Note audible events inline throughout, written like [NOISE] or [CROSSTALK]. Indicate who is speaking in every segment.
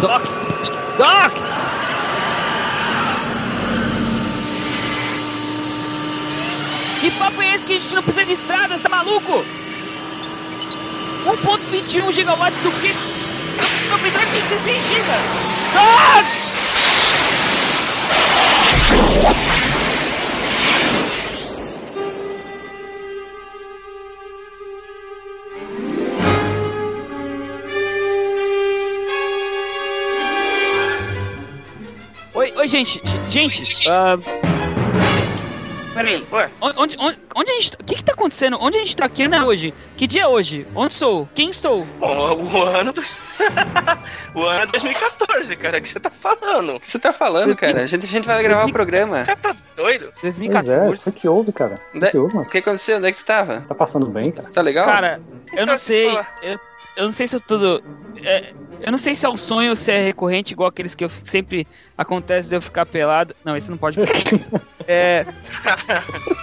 Speaker 1: Doc! Doc! Que papo é esse que a gente não precisa de estrada, você tá maluco? 1.21 gigawatts do que? Não precisa de 16 gigas! Doc! Gente, gente, ah, Peraí,
Speaker 2: Ué?
Speaker 1: onde, onde, onde a gente. O que que tá acontecendo? Onde a gente tá aqui, né, hoje? Que dia é hoje? Onde sou? Quem estou?
Speaker 2: Bom, o ano. do- [LAUGHS] o ano é 2014, cara. O que você tá falando?
Speaker 3: O que você tá falando, cara? A gente, a gente vai gravar o programa.
Speaker 2: O cara tá doido?
Speaker 4: Pois é,
Speaker 1: 2014.
Speaker 4: o que houve, cara? O
Speaker 3: Né?
Speaker 4: que houve, mano?
Speaker 3: O que aconteceu? Onde é que você tava?
Speaker 4: Tá passando bem, cara?
Speaker 3: Tá legal?
Speaker 1: Cara, eu não sei. Eu, eu não sei se eu tudo. é, eu não sei se é um sonho ou se é recorrente, igual aqueles que eu sempre acontece de eu ficar pelado. Não, esse não pode. [LAUGHS] é.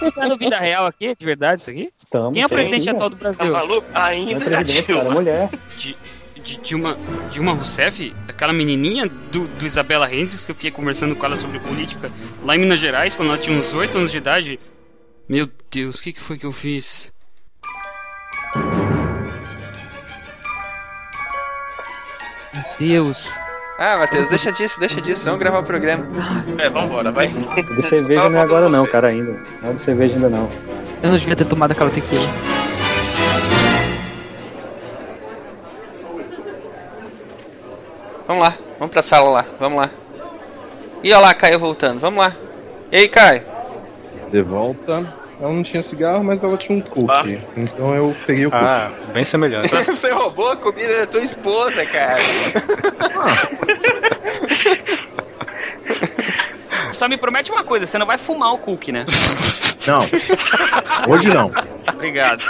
Speaker 1: Você tá no vida real aqui? De verdade, isso aqui?
Speaker 4: Estamos.
Speaker 1: Quem é o presidente atual do
Speaker 2: Tá
Speaker 1: Brasil?
Speaker 2: maluco?
Speaker 4: Não é
Speaker 2: Ainda
Speaker 4: presidente, cara, é
Speaker 2: Dilma.
Speaker 4: mulher.
Speaker 5: De, de Dilma, Dilma Rousseff, aquela menininha do, do Isabela Hendricks, que eu fiquei conversando com ela sobre política lá em Minas Gerais, quando ela tinha uns 8 anos de idade. Meu Deus, o que, que foi que eu fiz?
Speaker 1: Deus.
Speaker 3: Ah, Matheus, deixa disso, deixa disso. Vamos gravar o programa.
Speaker 2: É, vambora, vai.
Speaker 4: De cerveja não é agora não, cara, ainda. Não é de cerveja ainda não.
Speaker 1: Eu não devia ter tomado aquela tequila.
Speaker 3: Vamos lá, vamos pra sala lá, vamos lá. E olha lá, Caio voltando, vamos lá. E aí, Caio?
Speaker 6: De volta. Ela não tinha cigarro, mas ela tinha um cookie.
Speaker 2: Ah.
Speaker 6: Então eu peguei o cookie.
Speaker 4: Ah, bem semelhante. [LAUGHS]
Speaker 3: Você roubou a comida da tua esposa, cara.
Speaker 5: Só me promete uma coisa, você não vai fumar o cookie, né?
Speaker 6: Não. [LAUGHS] Hoje não.
Speaker 5: Obrigado.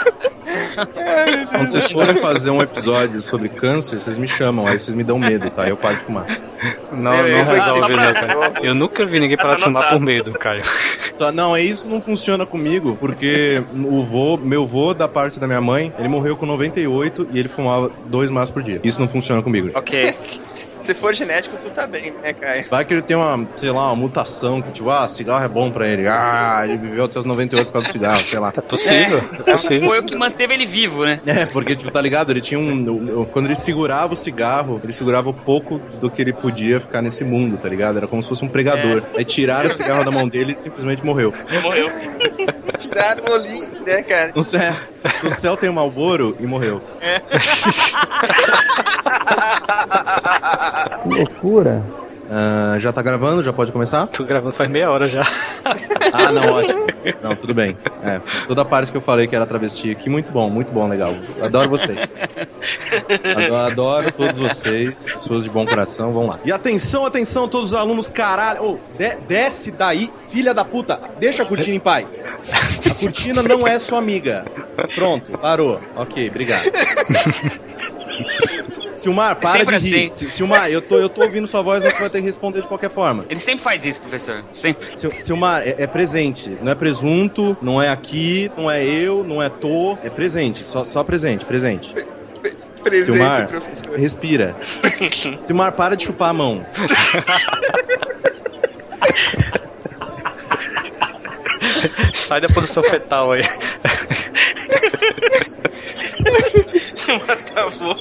Speaker 6: Quando vocês forem fazer um episódio sobre câncer, vocês me chamam, aí vocês me dão medo, tá? Eu paro de fumar.
Speaker 4: Não,
Speaker 2: Beleza,
Speaker 4: não resolve, né, cara? Eu nunca vi ninguém parar de fumar por medo, Caio.
Speaker 6: Tá, não, é isso não funciona comigo, porque o vô, meu vô da parte da minha mãe, ele morreu com 98 e ele fumava dois maços por dia. Isso não funciona comigo.
Speaker 5: Ok.
Speaker 3: Se for genético, tu tá bem, né, Caio?
Speaker 6: Vai que ele tem uma, sei lá, uma mutação que, tipo, ah, cigarro é bom pra ele. Ah, ele viveu até os 98 por causa do cigarro, sei lá.
Speaker 4: É possível, é possível.
Speaker 5: Foi o que manteve ele vivo, né?
Speaker 6: É, porque, tipo, tá ligado? Ele tinha um. Quando ele segurava o cigarro, ele segurava pouco do que ele podia ficar nesse mundo, tá ligado? Era como se fosse um pregador. Aí tiraram o cigarro da mão dele e simplesmente morreu.
Speaker 2: Morreu.
Speaker 3: Tiraram o link, né, cara?
Speaker 6: No céu, no céu tem um Malboro e morreu. [LAUGHS]
Speaker 4: Que loucura.
Speaker 6: Ah, já tá gravando? Já pode começar?
Speaker 4: Tô gravando faz meia hora já.
Speaker 6: Ah, não, ótimo. Não, tudo bem. É, toda a parte que eu falei que era travesti aqui, muito bom, muito bom, legal. Adoro vocês. Adoro, adoro todos vocês, pessoas de bom coração, vamos lá. E atenção, atenção, todos os alunos, caralho. Ô, de- desce daí, filha da puta. Deixa a cortina em paz. A cortina não é sua amiga. Pronto, parou. Ok, obrigado. Silmar, para de
Speaker 5: sempre
Speaker 6: rir.
Speaker 5: assim.
Speaker 6: Si- Silmar, eu tô, eu tô ouvindo sua voz, mas você vai ter que responder de qualquer forma.
Speaker 5: Ele sempre faz isso, professor. Sempre.
Speaker 6: Sil- Silmar, é, é presente. Não é presunto, não é aqui, não é eu, não é tô. É presente. Só, só presente, presente.
Speaker 3: Presente,
Speaker 6: Silmar,
Speaker 3: professor.
Speaker 6: respira. [LAUGHS] Silmar, para de chupar a mão.
Speaker 4: Sai da posição fetal aí.
Speaker 2: Dilma travou.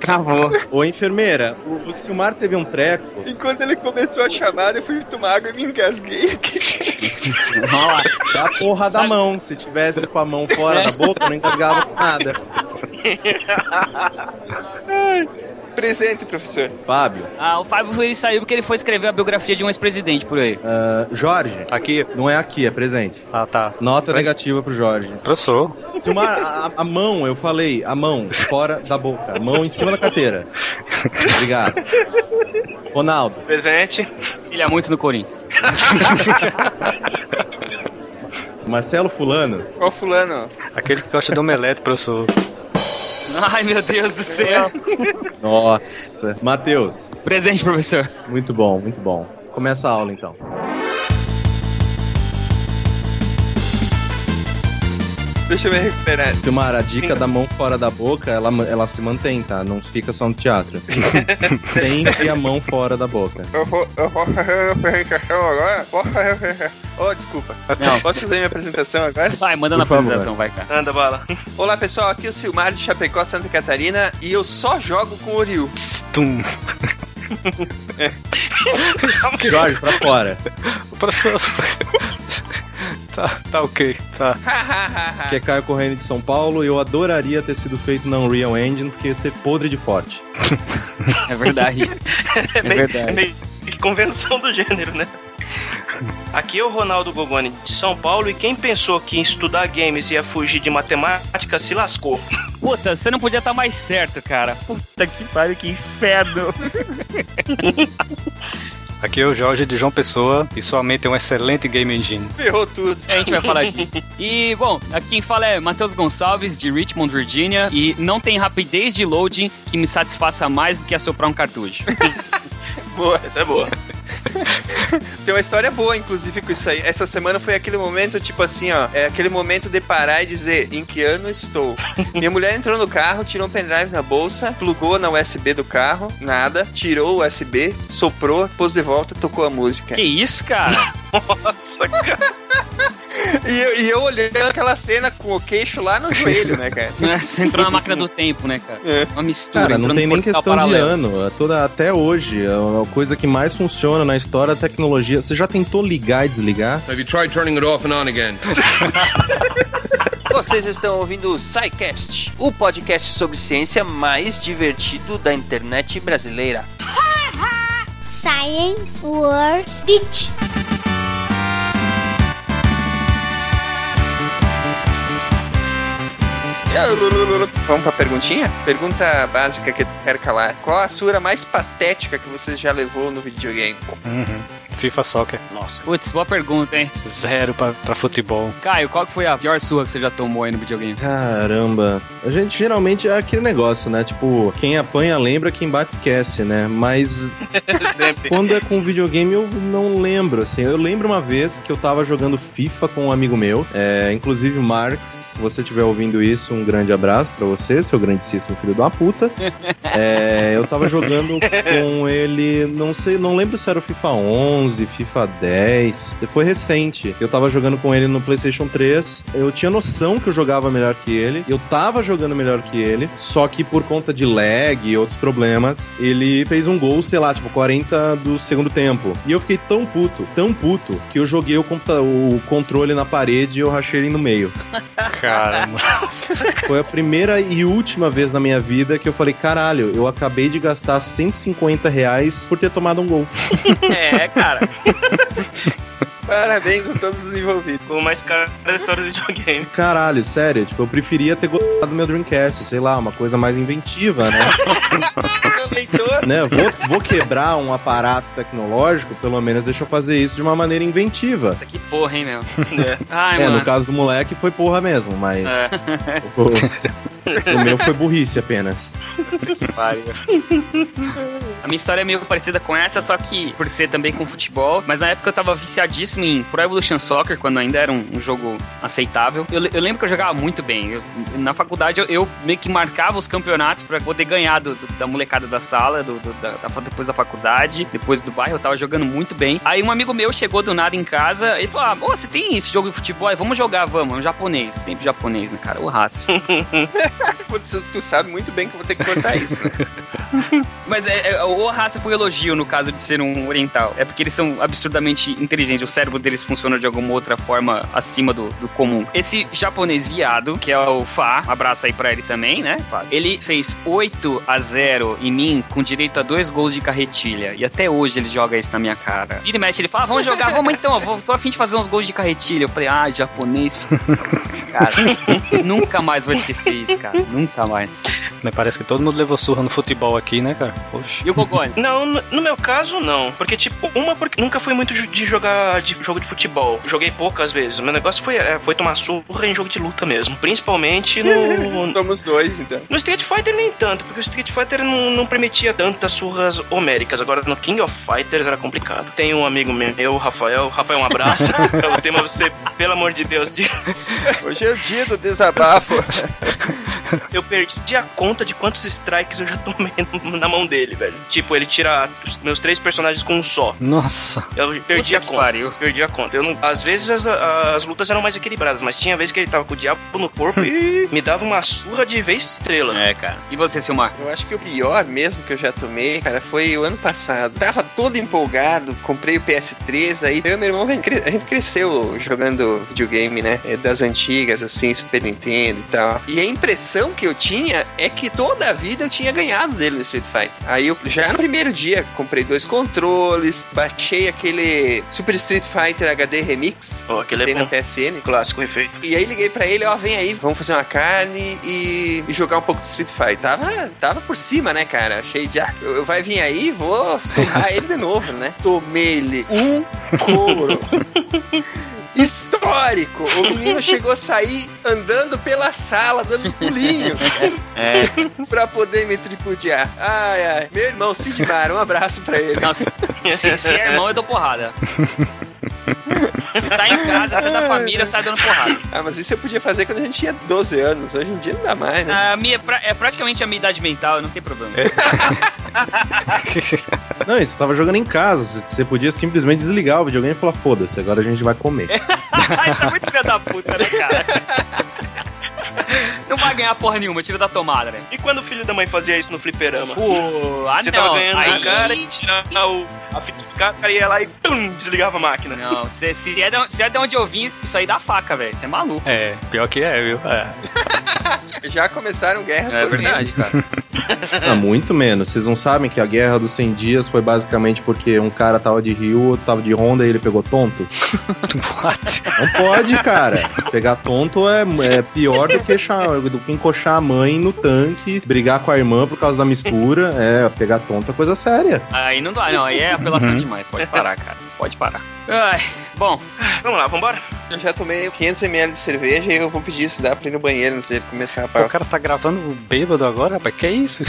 Speaker 5: Travou.
Speaker 6: Ô, enfermeira, o, o Silmar teve um treco.
Speaker 3: Enquanto ele começou a chamada, eu fui tomar água e me engasguei aqui.
Speaker 6: Da porra da mão. Se tivesse com a mão fora da boca, não engasgava com nada. [LAUGHS]
Speaker 3: Presente, professor.
Speaker 6: Fábio,
Speaker 5: Ah, o Fábio ele saiu porque ele foi escrever a biografia de um ex-presidente por aí.
Speaker 6: ah, Jorge,
Speaker 4: Aqui?
Speaker 6: não é aqui, é presente.
Speaker 4: Ah, tá.
Speaker 6: Nota negativa pro Jorge.
Speaker 4: Professor.
Speaker 6: Silmar, a, a mão, eu falei, a mão fora da boca. A mão em cima da carteira. Obrigado. Ronaldo,
Speaker 2: Presente.
Speaker 5: Ele é muito no Corinthians. [LAUGHS]
Speaker 6: Marcelo Fulano,
Speaker 3: Qual fulano?
Speaker 4: Aquele que gosta de omelete, professor. [LAUGHS]
Speaker 5: Ai, meu Deus do céu.
Speaker 6: Nossa. Matheus,
Speaker 5: Presente, professor.
Speaker 6: muito bom, muito bom. Começa a aula então.
Speaker 3: Deixa eu me recuperar.
Speaker 6: Silmar, a dica da mão fora da boca, ela, ela se mantém, tá? Não fica só no teatro. [LAUGHS] Sempre a mão fora da boca.
Speaker 3: Eu vou, eu vou fazer a apresentação agora? Posso fazer? Oh, desculpa.
Speaker 1: Não.
Speaker 3: Posso fazer minha apresentação agora?
Speaker 1: Vai, manda na
Speaker 6: favor.
Speaker 1: apresentação, vai, cara.
Speaker 2: Anda, bala.
Speaker 3: Olá, pessoal. Aqui é o Silmar de Chapecó, Santa Catarina. E eu só jogo com o Ryu.
Speaker 7: Tum. [LAUGHS]
Speaker 6: Jorge, pra fora.
Speaker 7: Professor. tá, tá ok. Tá. [LAUGHS]
Speaker 6: Que é Caio Corrêa de São Paulo. Eu adoraria ter sido feito na Unreal Engine, porque ia ser podre de forte.
Speaker 1: É verdade. [LAUGHS]
Speaker 2: É, meio,
Speaker 1: verdade.
Speaker 2: é meio que convenção do gênero, né? Aqui é o Ronaldo Gogoni de São Paulo e quem pensou que em estudar games ia fugir de matemática se lascou.
Speaker 1: Puta, você não podia estar mais certo, cara. Puta que pariu, que inferno. [LAUGHS]
Speaker 7: Aqui é o Jorge de João Pessoa e sua mente é um excelente game engine.
Speaker 3: Ferrou tudo.
Speaker 1: A gente vai falar [LAUGHS] disso. E, bom, aqui quem fala é Matheus Gonçalves, de Richmond, Virginia. E não tem rapidez de loading que me satisfaça mais do que assoprar um cartucho. [LAUGHS]
Speaker 3: Boa.
Speaker 2: Essa é boa. [LAUGHS]
Speaker 3: Tem uma história boa, inclusive, com isso aí. Essa semana foi aquele momento, tipo assim, ó. É aquele momento de parar e dizer em que ano estou. [LAUGHS] Minha mulher entrou no carro, tirou um pendrive na bolsa, plugou na USB do carro, nada, tirou o USB, soprou, pôs de volta, tocou a música.
Speaker 1: que isso, cara? [LAUGHS]
Speaker 2: Nossa, cara.
Speaker 3: E eu, e eu olhando aquela cena com o queixo lá no joelho, né, cara?
Speaker 1: Você entrou na máquina do tempo, né, cara?
Speaker 3: É.
Speaker 1: Uma mistura.
Speaker 6: Cara, não tem nem
Speaker 1: portal
Speaker 6: questão de
Speaker 1: paralelo.
Speaker 6: ano. É Toda, até hoje, é a coisa que mais funciona na história da tecnologia. Você já tentou ligar e desligar?
Speaker 8: Have you tried turning it off and on again? [LAUGHS]
Speaker 3: Vocês estão ouvindo o SciCast, o podcast sobre ciência mais divertido da internet brasileira.
Speaker 9: Science World Beach.
Speaker 3: Vamos pra perguntinha? Pergunta básica que eu quero calar. Qual a sura mais patética que você já levou no videogame?
Speaker 7: Uhum. FIFA Soccer. Nossa.
Speaker 1: Putz, boa pergunta, hein?
Speaker 7: Zero pra, pra futebol.
Speaker 1: Caio, qual que foi a pior surra que você já tomou aí no videogame?
Speaker 6: Caramba. A gente geralmente é aquele negócio, né? Tipo, quem apanha lembra, quem bate esquece, né? Mas [LAUGHS]
Speaker 2: Sempre.
Speaker 6: quando é com videogame eu não lembro, assim. Eu lembro uma vez que eu tava jogando FIFA com um amigo meu. É, inclusive, Marx, se você estiver ouvindo isso, um grande abraço pra você, seu grandíssimo filho da puta. [LAUGHS] É, eu tava jogando com ele, não sei, não lembro se era o FIFA 11, FIFA 10. Foi recente. Eu tava jogando com ele no PlayStation 3. Eu tinha noção que eu jogava melhor que ele. Eu tava jogando melhor que ele. Só que por conta de lag e outros problemas, ele fez um gol, sei lá, tipo 40 do segundo tempo. E eu fiquei tão puto, tão puto, que eu joguei o, o controle na parede e eu rachei ele no meio. [LAUGHS]
Speaker 7: Caramba.
Speaker 6: Foi a primeira e última vez na minha vida que eu falei: caralho, eu acabei de gastar 150 reais por ter tomado um gol. [LAUGHS]
Speaker 1: É, cara. Yeah. [LAUGHS]
Speaker 3: Parabéns a todos os envolvidos.
Speaker 2: O mais caro da história do videogame.
Speaker 6: Caralho, sério, tipo, eu preferia ter gostado do meu Dreamcast, sei lá, uma coisa mais inventiva, né? [LAUGHS] Né? Vou, vou quebrar um aparato tecnológico, pelo menos deixa eu fazer isso de uma maneira inventiva.
Speaker 1: Puta, que porra, hein, meu?
Speaker 2: É.
Speaker 1: Ai,
Speaker 6: É,
Speaker 1: mano.
Speaker 6: no caso do moleque foi porra mesmo, mas. O, o meu foi burrice apenas.
Speaker 1: A minha história é meio parecida com essa, só que por ser também com futebol. Mas na época eu tava viciadíssimo em Pro Evolution Soccer, quando ainda era um, um jogo aceitável. Eu, eu lembro que eu jogava muito bem. Eu- na faculdade eu, eu meio que marcava os campeonatos pra poder ganhar do- do- da molecada da sala, do, da- da- depois da faculdade, depois do bairro. Eu tava jogando muito bem. Aí um amigo meu chegou do nada em casa e falou: Ah, você tem esse jogo de futebol? aí? Vamos jogar, vamos. É um japonês, sempre japonês, né, cara? O raça. [LAUGHS]
Speaker 3: Tu sabe muito bem que eu vou ter que cortar isso, né? [LAUGHS]
Speaker 1: Mas é, é, o raça foi um elogio no caso de ser um oriental. É porque eles são absurdamente inteligentes. O cérebro deles funciona de alguma outra forma acima do, do comum. Esse japonês viado, que é o Fá, um abraço aí pra ele também, né? Fá? Ele fez 8 a 0 em mim com direito a dois gols de carretilha. E até hoje ele joga isso na minha cara. Vira e mexe, ele fala: "Ah, vamos jogar, vamos então, eu vou, tô afim de fazer uns gols de carretilha. Eu falei, ah, japonês. cara, [LAUGHS] nunca mais vou esquecer isso, cara. Nunca mais.
Speaker 7: Me parece que todo mundo levou surra no futebol aqui, né, cara? Poxa.
Speaker 1: E o Gogoni?
Speaker 2: Não, no, no meu caso, não. Porque, tipo, uma, porque nunca fui muito de jogar de jogo de futebol. Joguei poucas vezes. O meu negócio foi, é, foi tomar surra em jogo de luta mesmo. Principalmente [LAUGHS] no.
Speaker 3: Somos dois, então.
Speaker 2: No Street Fighter nem tanto, porque o Street Fighter não, não permitia tantas surras homéricas. Agora no King of Fighters era complicado. Tem um amigo meu, Rafael. Rafael, um abraço [LAUGHS] pra você, mas você, pelo amor de Deus, de- [LAUGHS]
Speaker 3: Hoje é o dia do desabafo.
Speaker 2: eu perdi a conta de quantos strikes eu já tomei na mão dele, velho. Tipo, ele tira os meus três personagens com um só.
Speaker 7: Nossa.
Speaker 2: Eu perdi
Speaker 1: Puta
Speaker 2: a conta.
Speaker 1: pariu.
Speaker 2: Perdi a conta. Eu não, às vezes as, as lutas eram mais equilibradas, mas tinha vezes que ele tava com o diabo no corpo e [LAUGHS] me dava uma surra de vez estrela.
Speaker 1: É, cara. E você, Silmar?
Speaker 3: Eu acho que o pior mesmo que eu já tomei, cara, foi o ano passado. Tava todo empolgado, comprei o PS3, aí eu e meu irmão, a gente cre- a gente cresceu jogando videogame, né? É, Das antigas, assim, Super Nintendo e tal. E a impressão que eu tinha é que toda a vida eu tinha ganhado dele no Street Fighter. Aí eu já no primeiro dia comprei dois controles, baixei aquele Super Street Fighter HD Remix.
Speaker 2: Pô, aquele
Speaker 3: que
Speaker 2: é
Speaker 3: tem
Speaker 2: bom.
Speaker 3: na PSN.
Speaker 2: Clássico efeito.
Speaker 3: E aí liguei pra ele, ó, vem aí, vamos fazer uma carne e, e jogar um pouco de Street Fighter. Tava, tava por cima, né, cara? Achei de, ah, eu- vai vir aí, vou surrar [LAUGHS] ele de novo, né? Tomei-lhe um couro. [LAUGHS] Histórico! O menino chegou a sair andando pela sala, dando pulinhos [LAUGHS]
Speaker 1: É.
Speaker 3: pra poder me tripudiar. Ai, ai. Meu irmão, Sidmar, um abraço pra ele.
Speaker 1: Nossa, se, se é irmão, eu dou porrada. Se tá em casa, se é da família, eu saio dando porrada.
Speaker 3: Ah, mas isso eu podia fazer quando a gente tinha 12 anos. Hoje em dia não dá mais, né?
Speaker 1: A minha, é é praticamente a minha idade mental, não tem problema. [LAUGHS]
Speaker 6: Não, e você tava jogando em casa. Você você podia simplesmente desligar o videogame e falar: foda-se, agora a gente vai comer. [LAUGHS]
Speaker 1: Isso é muito filho da puta, né, cara? Não vai ganhar porra nenhuma, tira da tomada, né?
Speaker 2: E quando o filho da mãe fazia isso no fliperama?
Speaker 1: Pô, ah
Speaker 2: Você
Speaker 1: não.
Speaker 2: tava ganhando
Speaker 1: aí...
Speaker 2: na cara e tirava o, a fita de cara, cara ia lá e pum, desligava a máquina.
Speaker 1: Não, se, se, é de, se é de onde eu vim, isso aí dá faca, velho. Você é maluco.
Speaker 7: É, pior que é, viu? É. [LAUGHS]
Speaker 3: Já começaram guerras
Speaker 1: É
Speaker 3: por
Speaker 1: verdade, cara. [LAUGHS]
Speaker 6: Ah, muito menos. Vocês não sabem que a guerra dos 100 dias foi basicamente porque um cara tava de Rio, outro tava de Honda e ele pegou tonto? [LAUGHS]
Speaker 7: What?
Speaker 6: Não pode, cara. Pegar tonto é, é pior do que, do que encoxar a mãe no tanque, brigar com a irmã por causa da mistura. É, pegar tonto é coisa séria.
Speaker 1: Aí não dá, não. Aí é apelação
Speaker 7: Uhum.
Speaker 1: demais. Pode parar, cara. Pode parar. Ai, bom,
Speaker 2: Vamos lá, vambora?
Speaker 3: Eu já tomei 500ml de cerveja e eu vou pedir se dá pra ir no banheiro antes de começar a
Speaker 7: Pô, o cara tá gravando bêbado agora, rapaz. Que isso?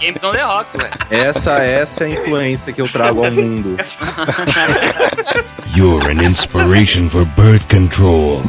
Speaker 1: Games on the Rocks, velho.
Speaker 6: Essa, essa é a influência que eu trago ao mundo. [LAUGHS]
Speaker 10: You're an inspiration for birth control.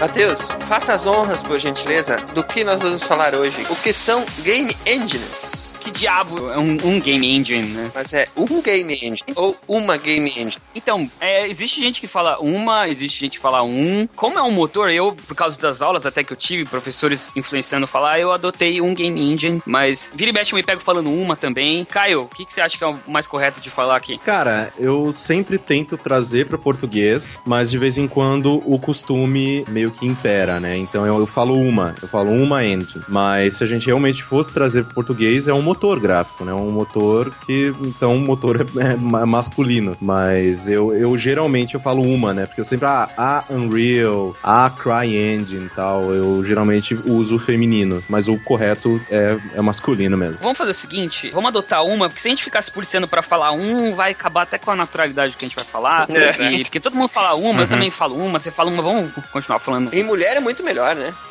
Speaker 3: Matheus, faça as honras, por gentileza, do que nós vamos falar hoje. O que são game engines?
Speaker 1: Que diabo é um, um game engine, né?
Speaker 3: Mas é um game engine ou uma game engine?
Speaker 1: Então, é, existe gente que fala uma, existe gente que fala um. Como é um motor, eu, por causa das aulas até que eu tive, professores influenciando falar, eu adotei um game engine. Mas vira e mexe eu me pego falando uma também. Caio, o que, que você acha que é o mais correto de falar aqui?
Speaker 6: Cara, eu sempre tento trazer para português, mas de vez em quando o costume meio que impera, né? Então eu, eu falo uma, eu falo uma engine. Mas se a gente realmente fosse trazer para português, é um motor gráfico, né? Um motor que, então, o motor é, é ma- masculino. Mas eu, eu geralmente eu falo uma, né? Porque eu sempre, ah, a Unreal, a CryEngine e tal, eu geralmente uso o feminino. Mas o correto é, é masculino mesmo.
Speaker 1: Vamos fazer o seguinte, vamos adotar uma, porque se a gente ficar se policiando pra falar um, vai acabar até com a naturalidade do que a gente vai falar.
Speaker 2: É.
Speaker 1: E- porque todo mundo fala uma, eu também falo uma, você fala uma, vamos continuar falando.
Speaker 3: Em mulher é muito melhor, né? [LAUGHS]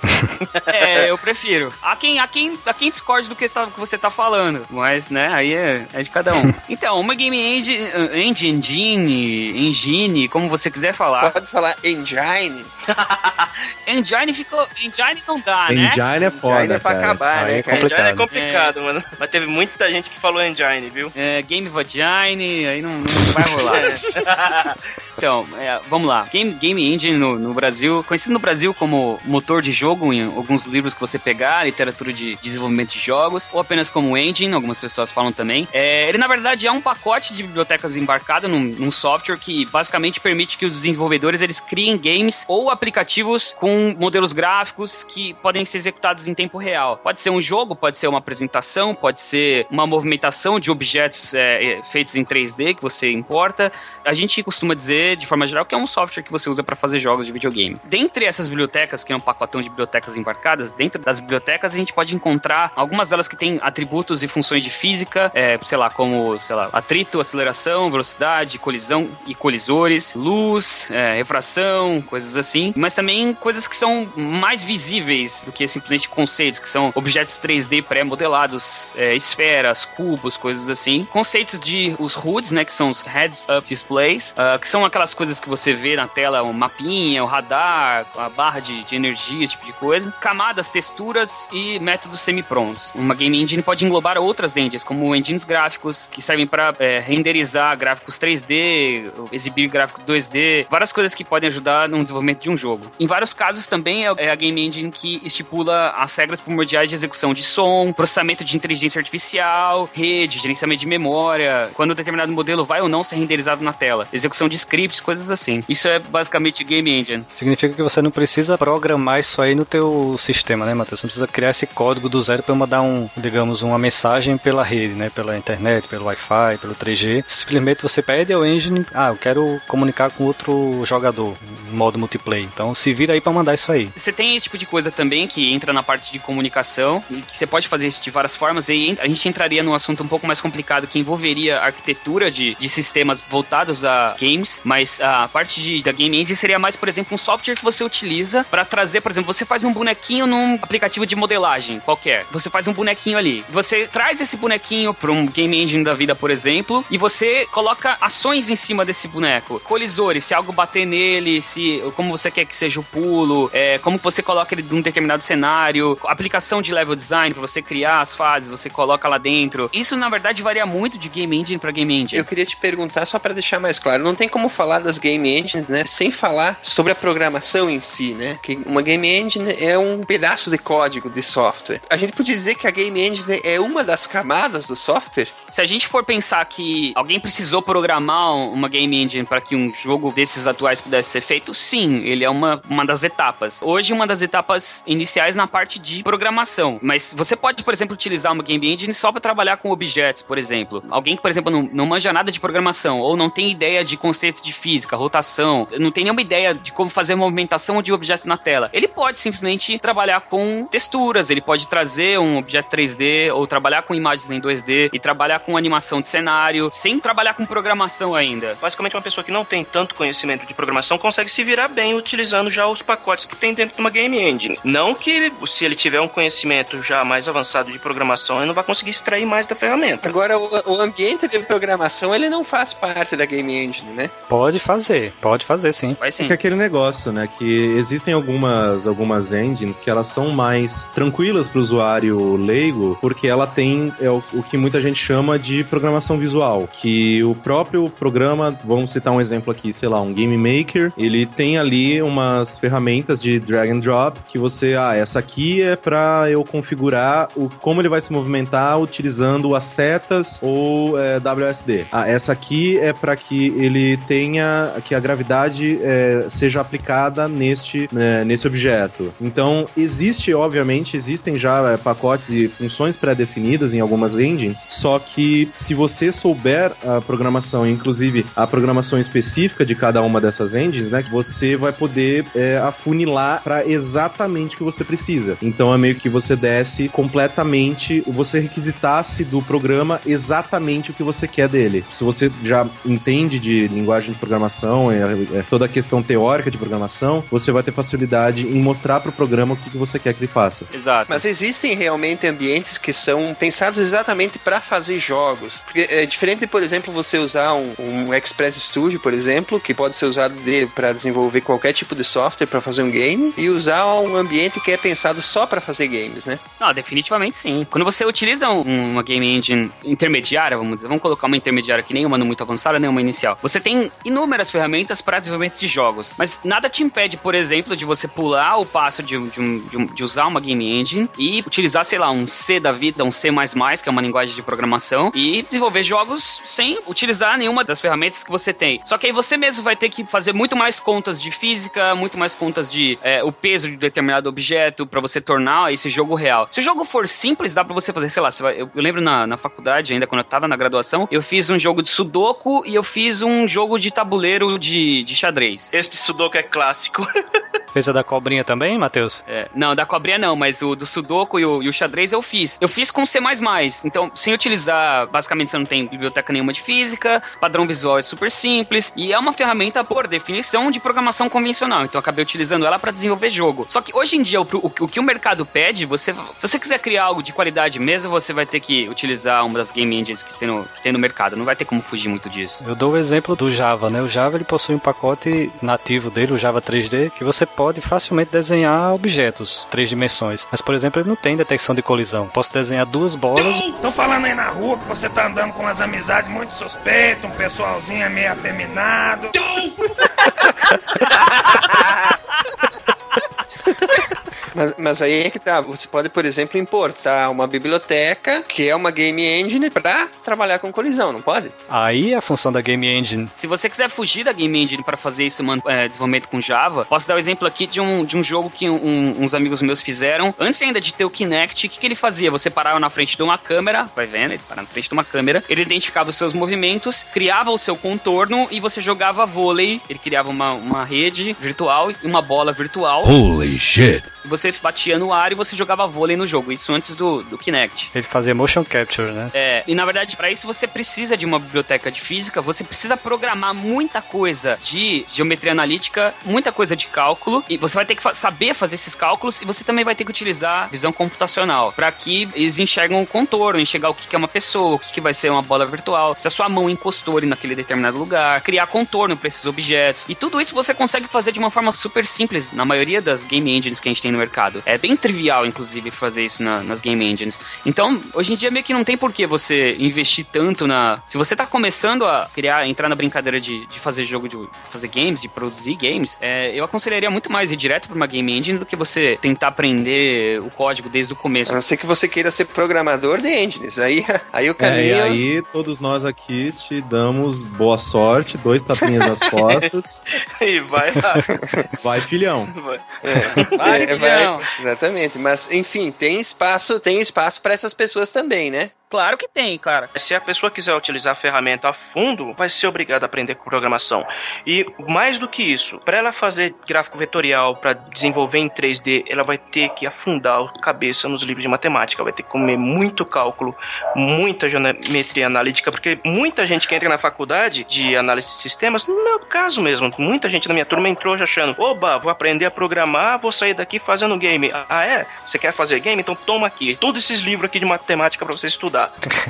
Speaker 1: É, eu prefiro. Há quem, há quem, há quem discorde do que, tá- que você tá falando, mas, né, aí é, é de cada um. [LAUGHS] Então, uma game engine, engine, engine, engine, como você quiser falar.
Speaker 3: Pode falar engine. [LAUGHS]
Speaker 1: Engine ficou, engine não dá, né?
Speaker 6: Engine é foda,
Speaker 3: Engine é pra
Speaker 6: cara.
Speaker 3: acabar,
Speaker 6: Aí
Speaker 3: né,
Speaker 6: é
Speaker 3: cara?
Speaker 2: Engine é
Speaker 6: complicado.
Speaker 2: complicado, mano. Mas teve muita gente que falou engine, viu?
Speaker 1: É, game vagine, aí não, não vai rolar. [LAUGHS] Então, é, vamos lá. Game, Game Engine no, no, Brasil, conhecido no Brasil como motor de jogo em alguns livros que você pegar, literatura de desenvolvimento de jogos, ou apenas como engine, algumas pessoas falam também. É, ele, na verdade, é um pacote de bibliotecas embarcado num, num, software que basicamente permite que os desenvolvedores eles criem games ou aplicativos com modelos gráficos que podem ser executados em tempo real. Pode ser um jogo, pode ser uma apresentação, pode ser uma movimentação de objetos é, feitos em 3D que você importa. A gente costuma dizer, de forma geral, que é um software que você usa para fazer jogos de videogame. Dentre essas bibliotecas, que é um pacotão de bibliotecas embarcadas, dentro das bibliotecas a gente pode encontrar algumas delas que têm atributos e funções de física, é, sei lá, como, sei lá, atrito, aceleração, velocidade, colisão e colisores, luz, é, refração, coisas assim, mas também coisas que são mais visíveis do que simplesmente conceitos, que são objetos 3D pré-modelados, é, esferas, cubos, coisas assim. Conceitos de os HUDs, né, que são os Heads Up Displays, uh, que são aquelas coisas que você vê na tela, o mapinha, o radar, a barra de, de energia, esse tipo de coisa. Camadas, texturas e métodos semi-prontos. Uma game engine pode englobar outras engines, como engines gráficos, que servem para é, renderizar gráficos 3D, exibir gráficos 2D, várias coisas que podem ajudar no desenvolvimento de um jogo. Em vários casos também é, é a game engine que estipula as regras primordiais de execução de som, processamento de inteligência artificial, rede, gerenciamento de memória, quando um determinado modelo vai ou não ser renderizado na tela, execução de scripts, coisas assim. Isso é basicamente game engine.
Speaker 7: Significa que você não precisa programar isso aí no teu sistema, né, Matheus? Você não precisa criar esse código do zero para mandar um, digamos, uma mensagem pela rede, né, pela internet, pelo Wi-Fi, pelo 3G. Simplesmente você pede ao engine, ah, eu quero comunicar com outro jogador, em modo multiplayer. Então se vira aí para mandar isso aí.
Speaker 1: Você tem esse tipo de coisa também que entra na parte de comunicação e que você pode fazer isso de várias formas. E a gente entraria num assunto um pouco mais complicado que envolveria arquitetura de, de sistemas voltados a games, mas a parte de, da game engine seria mais, por exemplo, um software que você utiliza para trazer, por exemplo, você faz um bonequinho num aplicativo de modelagem qualquer. Você faz um bonequinho ali. Você traz esse bonequinho para um game engine da vida, por exemplo, e você coloca ações em cima desse boneco. Colisores, se algo bater nele, se como você quer que seja o pulo, é, como você coloca ele num determinado cenário, aplicação de level design para você criar as fases, você coloca lá dentro. Isso na verdade varia muito de game engine para game engine.
Speaker 3: Eu queria te perguntar só para deixar mais claro, não tem como falar das game engines, né, sem falar sobre a programação em si, né? Que uma game engine é um pedaço de código de software. A gente pode dizer que a game engine é uma das camadas do software?
Speaker 1: Se a gente for pensar que alguém precisou programar uma game engine para que um jogo desses atuais pudesse ser feito, sim, ele é uma, uma das etapas. Hoje, uma das etapas iniciais na parte de programação. Mas você pode, por exemplo, utilizar uma game engine só para trabalhar com objetos, por exemplo. Alguém que, por exemplo, não, não manja nada de programação ou não tem ideia de conceitos de física, rotação, não tem nenhuma ideia de como fazer movimentação de objeto na tela. Ele pode simplesmente trabalhar com texturas, ele pode trazer um objeto 3D ou trabalhar com imagens em 2D e trabalhar com animação de cenário, sem trabalhar com programação ainda.
Speaker 2: Basicamente, uma pessoa que não tem tanto conhecimento de programação consegue se virar bem utilizando já os pacotes que tem dentro de uma game engine. Não que se ele tiver um conhecimento já mais avançado de programação, ele não vai conseguir extrair mais da ferramenta.
Speaker 3: Agora, o, o ambiente de programação, ele não faz parte da game engine, né?
Speaker 7: Pode fazer, pode fazer sim.
Speaker 1: Vai sim.
Speaker 6: É que aquele negócio, né, que existem algumas, algumas engines que elas são mais tranquilas para o usuário leigo, porque ela tem é o, o que muita gente chama de programação visual, que o próprio programa, vamos citar um exemplo aqui, sei lá, um Game Maker, ele tem ali umas ferramentas de drag and drop que você, ah, essa aqui é para eu configurar o como ele vai se movimentar utilizando as setas ou é, WSD. Ah, essa aqui é para que ele tenha que a gravidade é, seja aplicada neste né, nesse objeto. Então existe, obviamente, existem já é, pacotes e funções pré-definidas em algumas engines, só que se você souber a programação, inclusive a programação específica de cada uma dessas engines, né, você vai poder é, afunilar para exatamente o que você precisa. Então é meio que você desse completamente, você requisitasse do programa exatamente o que você quer dele. Se você já entende de linguagem de programação, é, é toda a questão teórica de programação, você vai ter facilidade em mostrar para o programa o que, que você quer que ele faça.
Speaker 1: Exato.
Speaker 3: Mas existem realmente ambientes que são pensados exatamente para fazer jogos. Porque é diferente de, por exemplo, você usar um, um Express Studio, por exemplo, que pode ser usado de, para desenvolver qualquer tipo de software para fazer um game, e usar um ambiente que é pensado só para fazer games, né?
Speaker 1: Não, definitivamente sim. Quando você utiliza um, uma game engine intermediária, vamos dizer, vamos colocar uma intermediária que nem uma muito avançada, nem uma inicial. Você tem inúmeras ferramentas para desenvolvimento de jogos. Mas nada te impede, por exemplo, de você pular o passo de, de, um- de usar uma game engine e utilizar, sei lá, um C da vida, um C++, que é uma linguagem de programação, e desenvolver jogos sem utilizar nenhuma das ferramentas que você tem. Só que aí você mesmo vai ter que fazer muito mais contas de física, muito mais contas de é, o peso de determinado objeto para você tornar esse jogo real. Se o jogo for simples, dá pra você fazer, sei lá, eu, eu lembro na, na faculdade, ainda quando eu tava na graduação, eu fiz um jogo de sudoku e eu fiz um jogo de tabuleiro de, de xadrez.
Speaker 2: Esse de Sudoku é clássico. [LAUGHS]
Speaker 7: Fez a da cobrinha também, Matheus?
Speaker 1: É, não, da cobrinha não, mas o do Sudoku e o, e o xadrez eu fiz. Eu fiz com C++, então sem utilizar, basicamente você não tem biblioteca nenhuma de física, padrão visual é super simples, e é uma ferramenta, por definição, de programação convencional, então eu acabei utilizando ela para desenvolver jogo. Só que hoje em dia, o, o- o que o mercado pede, você, se você quiser criar algo de qualidade mesmo, você vai ter que utilizar uma das game engines que tem no, que tem no mercado, não vai ter como fugir muito disso.
Speaker 7: Eu dou o exemplo do Java, né? O Java ele possui um pacote nativo dele, o Java 3D, que você pode facilmente desenhar objetos, três dimensões. Mas, por exemplo, ele não tem detecção de colisão. Posso desenhar duas bolas.
Speaker 11: Estão falando aí na rua que você tá andando com umas amizades muito suspeitas, um pessoalzinho meio afeminado. [LAUGHS] [LAUGHS]
Speaker 3: Mas, mas aí é que tá. Você pode, por exemplo, importar uma biblioteca, que é uma game engine, pra trabalhar com colisão, não pode?
Speaker 7: Aí a função da Game Engine.
Speaker 1: Se você quiser fugir da Game Engine para fazer isso, man- é, desenvolvimento com Java, posso dar o exemplo aqui de um, de um jogo que um- uns amigos meus fizeram. Antes ainda de ter o Kinect, o que, que ele fazia? Você parava na frente de uma câmera, vai vendo? Ele parava na frente de uma câmera, ele identificava os seus movimentos, criava o seu contorno e você jogava vôlei. Ele criava uma, uma rede virtual e uma bola virtual.
Speaker 10: Holy shit.
Speaker 1: E você batia no ar e você jogava vôlei no jogo. Isso antes do, do Kinect.
Speaker 7: Ele fazia motion capture, né?
Speaker 1: É, e na verdade, para isso você precisa de uma biblioteca de física, você precisa programar muita coisa de geometria analítica, muita coisa de cálculo, e você vai ter que fa- saber fazer esses cálculos e você também vai ter que utilizar visão computacional para que eles enxergam o contorno, enxergar o que que é uma pessoa, o que que vai ser uma bola virtual, se a sua mão encostou ali naquele determinado lugar, criar contorno para esses objetos. E tudo isso você consegue fazer de uma forma super simples na maioria das game engines que a gente tem no mercado. É bem trivial, inclusive, fazer isso na- nas game engines. Então, hoje em dia meio que não tem por que você investir tanto na. Se você tá começando a criar, entrar na brincadeira de, de fazer jogo, de fazer games, de produzir games, é, eu aconselharia muito mais ir direto pra uma game engine do que você tentar aprender o código desde o começo.
Speaker 3: A não ser que você queira ser programador de engines. Aí, [LAUGHS] aí o
Speaker 6: É,
Speaker 3: caminho.
Speaker 6: e aí todos nós aqui te damos boa sorte, dois tapinhas nas [LAUGHS] costas.
Speaker 2: e vai lá.
Speaker 6: Vai, filhão.
Speaker 1: Vai,
Speaker 3: É,
Speaker 1: filhão.
Speaker 3: Exatamente. Mas, enfim, tem espaço, tem espaço para essas pessoas também, né?
Speaker 1: Claro que tem, cara.
Speaker 2: Se a pessoa quiser utilizar a ferramenta a fundo, vai ser obrigada a aprender programação. E mais do que isso, para ela fazer gráfico vetorial, para desenvolver em 3D, ela vai ter que afundar a cabeça nos livros de matemática, vai ter que comer muito cálculo, muita geometria analítica, porque muita gente que entra na faculdade de análise de sistemas, no meu caso mesmo, muita gente na minha turma entrou já achando: oba, vou aprender a programar, vou sair daqui fazendo game. Ah, é? Você quer fazer game? Então toma aqui, todos esses livros aqui de matemática para você estudar.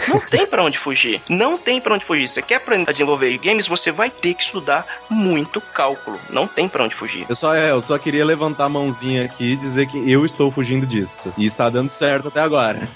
Speaker 2: Não tem pra onde fugir. Não tem pra onde fugir. Você quer aprender a desenvolver games, você vai ter que estudar muito cálculo. Não tem pra onde fugir.
Speaker 6: Eu só, é, eu só queria levantar a mãozinha aqui e dizer que eu estou fugindo disso. E está dando certo até agora.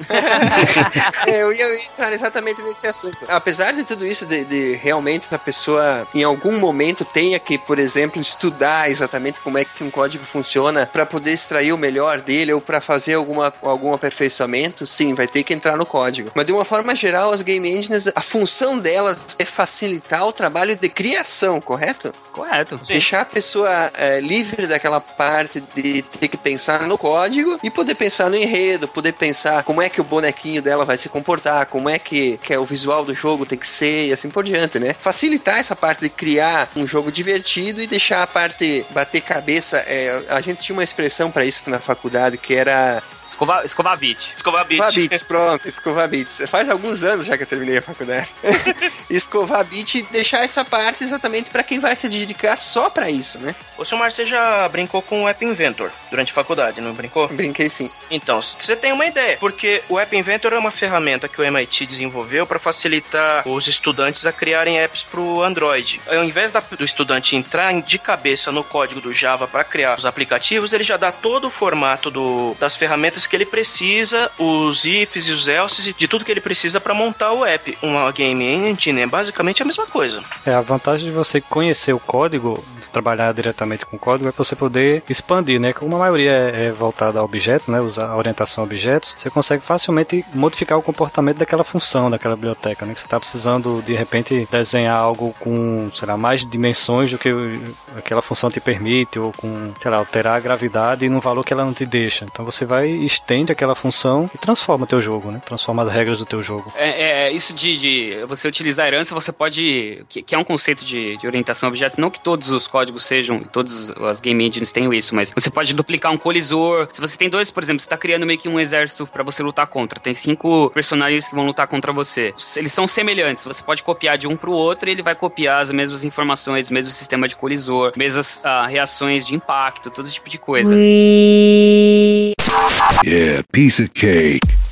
Speaker 3: É, [LAUGHS] eu ia entrar exatamente nesse assunto. Apesar de tudo isso, de, de realmente a pessoa em algum momento tenha que, por exemplo, estudar exatamente como é que um código funciona para poder extrair o melhor dele ou para fazer alguma, algum aperfeiçoamento, sim, vai ter que entrar no código. Mas de uma forma geral, as game engines, a função delas é facilitar o trabalho de criação, correto?
Speaker 1: Correto.
Speaker 3: Deixar a pessoa é, livre daquela parte de ter que pensar no código e poder pensar no enredo, poder pensar como é que o bonequinho dela vai se comportar, como é que, que é o visual do jogo tem que ser e assim por diante, né? Facilitar essa parte de criar um jogo divertido e deixar a parte bater cabeça. é, a gente tinha uma expressão para isso na faculdade que era
Speaker 1: Escovar, escovar bit.
Speaker 2: Escovar bit.
Speaker 3: Escovar bits, pronto, escovar bits. Faz alguns anos já que eu terminei a faculdade. [LAUGHS] escovar bit e deixar essa parte exatamente para quem vai se dedicar só para isso, né?
Speaker 2: Ô, Silmar, você já brincou com o App Inventor durante a faculdade, não brincou?
Speaker 3: Brinquei sim.
Speaker 2: Então, você tem uma ideia, porque o App Inventor é uma ferramenta que o MIT desenvolveu para facilitar os estudantes a criarem apps para o Android. Ao invés da- do estudante entrar de cabeça no código do Java para criar os aplicativos, ele já dá todo o formato do- das ferramentas ferramentas que ele precisa, os ifs e os elses, de tudo que ele precisa para montar o app. Uma game engine é basicamente a mesma coisa.
Speaker 7: É, a vantagem de você conhecer o código, trabalhar diretamente com código, é você poder expandir, né? Como a maioria é, é voltada a objetos, né? Usar a orientação a objetos, você consegue facilmente modificar o comportamento daquela função, daquela biblioteca, né? Que você está precisando, de repente, desenhar algo com, sei lá, mais dimensões do que aquela função te permite, ou com, sei lá, alterar a gravidade num valor que ela não te deixa. Então você vai, estende aquela função e transforma o teu jogo, né? Transforma as regras do teu jogo.
Speaker 1: É, é isso de, de você utilizar a herança, você pode. Que, que é um conceito de, de, orientação a objetos. Não que todos os códigos sejam, todas as game engines tenham isso, mas você pode duplicar um colisor. Se você tem dois, por exemplo, você tá criando meio que um exército para você lutar contra. Tem cinco personagens que vão lutar contra você. Eles são semelhantes. Você pode copiar de um pro outro e ele vai copiar as mesmas informações, mesmo sistema de colisor, mesmas ah, reações de impacto, todo tipo de coisa.
Speaker 10: Yeah, piece of cake.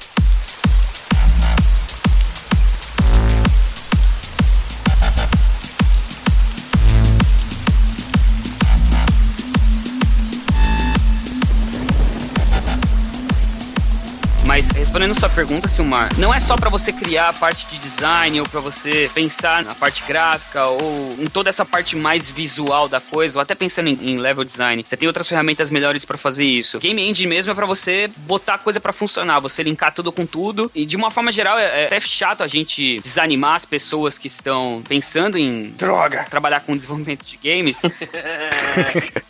Speaker 1: Mas respondendo sua pergunta, Silmar, não é só para você criar a parte de design ou para você pensar na parte gráfica ou em toda essa parte mais visual da coisa, ou até pensando em, em level design. Você tem outras ferramentas melhores para fazer isso. Game Engine mesmo é para você botar a coisa para funcionar, você linkar tudo com tudo. E de uma forma geral, é, é até chato a gente desanimar as pessoas que estão pensando em
Speaker 3: droga
Speaker 1: trabalhar com desenvolvimento de games. [LAUGHS]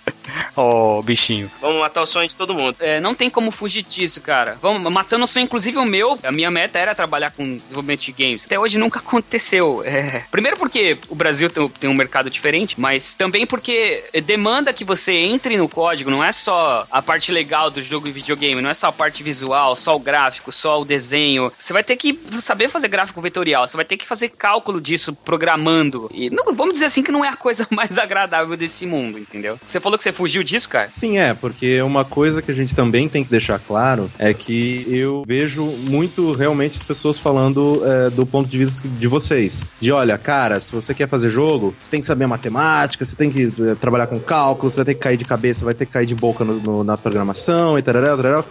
Speaker 1: [LAUGHS]
Speaker 7: Ó, oh, bichinho.
Speaker 2: Vamos matar o sonho de todo mundo.
Speaker 1: É, não tem como fugir disso, cara. Vamos matando o sonho, inclusive o meu. A minha meta era trabalhar com desenvolvimento de games. Até hoje nunca aconteceu. É... Primeiro porque o Brasil tem, tem, um mercado diferente, mas também porque demanda que você entre no código. Não é só a parte legal do jogo de videogame, não é só a parte visual, só o gráfico, só o desenho. Você vai ter que saber fazer gráfico vetorial. Você vai ter que fazer cálculo disso programando. E não, vamos dizer assim que não é a coisa [LAUGHS] mais agradável desse mundo, entendeu? Você falou que você fugiu disso, cara?
Speaker 6: Sim, é, porque uma coisa que a gente também tem que deixar claro é que eu vejo muito realmente as pessoas falando é, do ponto de vista de vocês. De olha, cara, se você quer fazer jogo, você tem que saber matemática, você tem que é, trabalhar com cálculo, você vai ter que cair de cabeça, vai ter que cair de boca no, no, na programação e tal.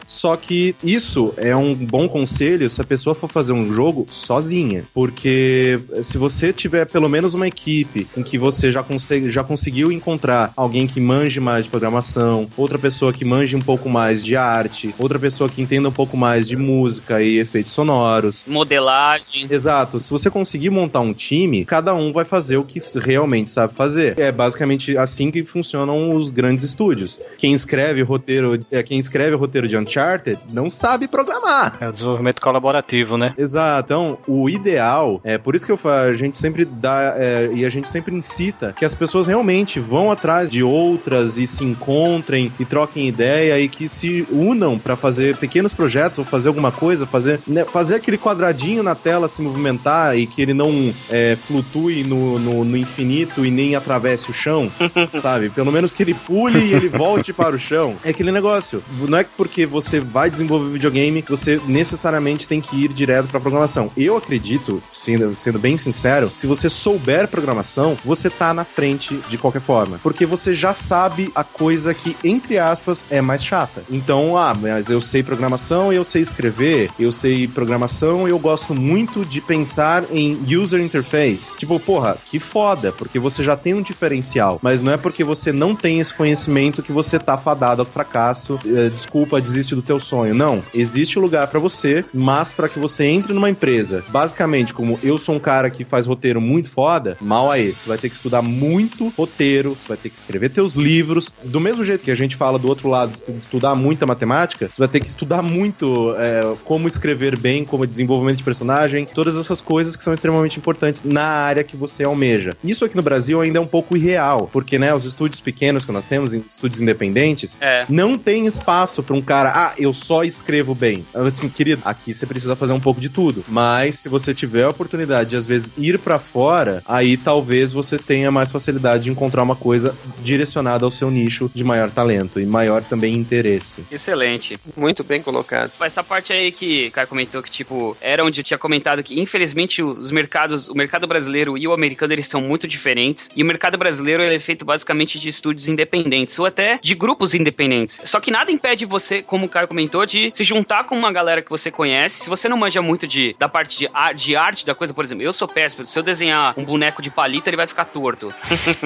Speaker 6: Só que isso é um bom conselho se a pessoa for fazer um jogo sozinha. Porque se você tiver pelo menos uma equipe em que você já, consegue, já conseguiu encontrar alguém que manje mais de programação, outra pessoa que manje um pouco mais de arte, outra pessoa que entenda um pouco mais de música e efeitos sonoros.
Speaker 1: Modelagem.
Speaker 6: Exato. Se você conseguir montar um time, cada um vai fazer o que realmente sabe fazer. É basicamente assim que funcionam os grandes estúdios. Quem escreve roteiro, é, quem escreve roteiro de Uncharted não sabe programar.
Speaker 7: É o desenvolvimento colaborativo, né?
Speaker 6: Exato. Então, o ideal, é por isso que eu a gente sempre dá é, e a gente sempre incita que as pessoas realmente vão atrás de outras e se encontrem e troquem ideia e que se unam para fazer pequenos projetos ou fazer alguma coisa, fazer, né, fazer aquele quadradinho na tela se movimentar e que ele não é, flutue no, no, no, infinito e nem atravesse o chão, [LAUGHS] sabe? Pelo menos que ele pule e ele volte [LAUGHS] para o chão. É aquele negócio. Não é que porque você vai desenvolver videogame, você necessariamente tem que ir direto para programação. Eu acredito, sendo, sendo bem sincero, se você souber programação, você tá na frente de qualquer forma. Porque você já sabe a coisa que, entre aspas, é mais chata. Então, ah, mas eu sei programação, eu sei escrever, eu sei programação, eu gosto muito de pensar em user interface. Tipo, porra, que foda, porque você já tem um diferencial, mas não é porque você não tem esse conhecimento que você tá fadado ao fracasso, é, desculpa, desiste do teu sonho. Não, existe lugar para você, mas para que você entre numa empresa, basicamente, como eu sou um cara que faz roteiro muito foda, mal a esse, você vai ter que estudar muito roteiro, você vai ter que escrever teus livros, do mesmo jeito que a gente fala do outro lado de estudar muita matemática, você vai ter que estudar muito é, como escrever bem, como desenvolvimento de personagem, todas essas coisas que são extremamente importantes na área que você almeja. Isso aqui no Brasil ainda é um pouco irreal, porque, né, os estúdios pequenos que nós temos, estúdios independentes,
Speaker 1: é.
Speaker 6: não tem espaço para um cara, ah, eu só escrevo bem. Assim, querido, aqui você precisa fazer um pouco de tudo. Mas se você tiver a oportunidade de, às vezes, ir para fora, aí talvez você tenha mais facilidade de encontrar uma coisa direcionada ao seu nicho nicho de maior talento e maior também interesse.
Speaker 1: Excelente.
Speaker 3: Muito bem colocado.
Speaker 1: Essa parte aí que o Caio comentou que, tipo, era onde eu tinha comentado que, infelizmente, os mercados, o mercado brasileiro e o americano, eles são muito diferentes. E o mercado brasileiro ele é feito basicamente de estúdios independentes, ou até de grupos independentes. Só que nada impede você, como o Caio comentou, de se juntar com uma galera que você conhece. Se você não manja muito de, da parte de, ar, de arte da coisa, por exemplo, eu sou péssimo. Se eu desenhar um boneco de palito, ele vai ficar torto.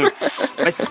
Speaker 1: [LAUGHS] Mas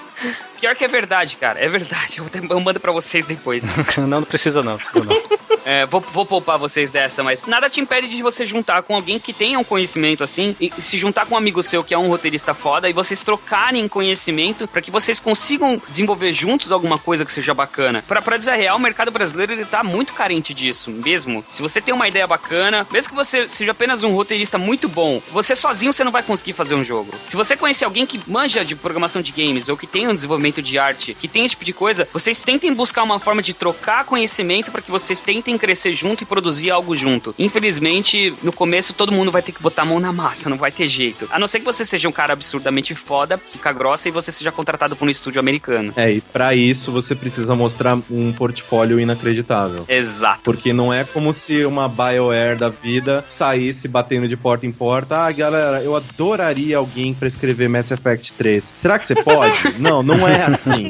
Speaker 1: pior que é verdade, cara. É verdade. Eu, ter- eu mando pra vocês depois. [LAUGHS]
Speaker 7: não, não precisa não, precisa não.
Speaker 1: É, vou, vou poupar vocês dessa, mas nada te impede de você juntar com alguém que tenha um conhecimento assim e se juntar com um amigo seu que é um roteirista foda e vocês trocarem conhecimento pra que vocês consigam desenvolver juntos alguma coisa que seja bacana. Pra, pra dizer a real, o mercado brasileiro ele tá muito carente disso mesmo. Se você tem uma ideia bacana, mesmo que você seja apenas um roteirista muito bom, você sozinho você não vai conseguir fazer um jogo. Se você conhecer alguém que manja de programação de games ou que tem um desenvolvimento de arte, que tem esse tipo de coisa, vocês tentem buscar uma forma de trocar conhecimento para que vocês tentem crescer junto e produzir algo junto. Infelizmente, no começo todo mundo vai ter que botar a mão na massa, não vai ter jeito. A não ser que você seja um cara absurdamente foda, pica grossa e você seja contratado por um estúdio americano.
Speaker 6: É, e pra isso você precisa mostrar um portfólio inacreditável.
Speaker 1: Exato.
Speaker 6: Porque não é como se uma BioWare da vida saísse batendo de porta em porta. Ah, galera, eu adoraria alguém pra escrever Mass Effect 3. Será que você pode? [LAUGHS] não, não é assim.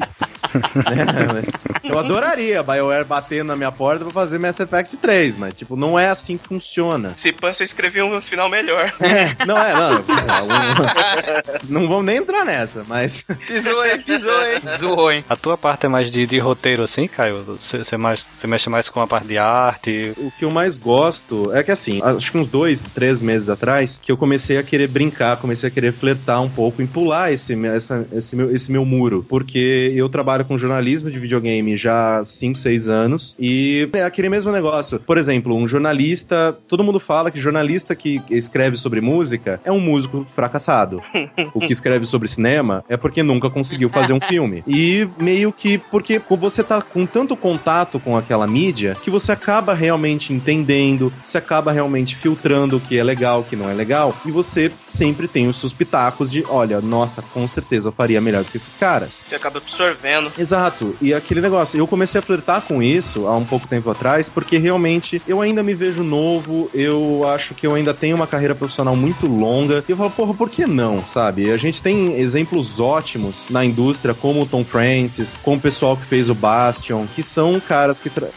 Speaker 6: [LAUGHS] yeah, Eu adoraria a BioWare batendo na minha porta pra fazer Mass Effect 3, mas, tipo, não é assim que funciona.
Speaker 2: Se pan, você escrevia um final melhor.
Speaker 6: Não é, não. é, um- não vamos nem entrar nessa, mas.
Speaker 3: Pisou, hein? Pisou, hein?
Speaker 1: Zoou, hein?
Speaker 7: A tua parte é mais de, de roteiro assim, Caio? Você, você, mais, você mexe mais com a parte de arte?
Speaker 6: O que eu mais gosto é que, assim, acho que uns dois, três meses atrás, que eu comecei a querer brincar, comecei a querer flertar um pouco em pular esse, essa- esse, meu, esse meu muro. Porque eu trabalho com jornalismo de videogame já há 5, 6 anos. E é aquele mesmo negócio. Por exemplo, um jornalista. Todo mundo fala que jornalista que escreve sobre música é um músico fracassado. [LAUGHS] o que escreve sobre cinema é porque nunca conseguiu fazer um filme. E meio que porque você tá com tanto contato com aquela mídia que você acaba realmente entendendo, você acaba realmente filtrando o que é legal, o que não é legal, e você sempre tem os seus pitacos de, olha, nossa, com certeza eu faria melhor do que esses caras.
Speaker 2: Você acaba absorvendo.
Speaker 6: Exato, e aquele negócio, eu comecei a flertar com isso há um pouco tempo atrás, porque realmente eu ainda me vejo novo, eu acho que eu ainda tenho uma carreira profissional muito longa, e eu falo, porra, por que não, sabe? A gente tem exemplos ótimos na indústria, como o Tom Francis, como o pessoal que fez o Bastion, que são caras que. tra-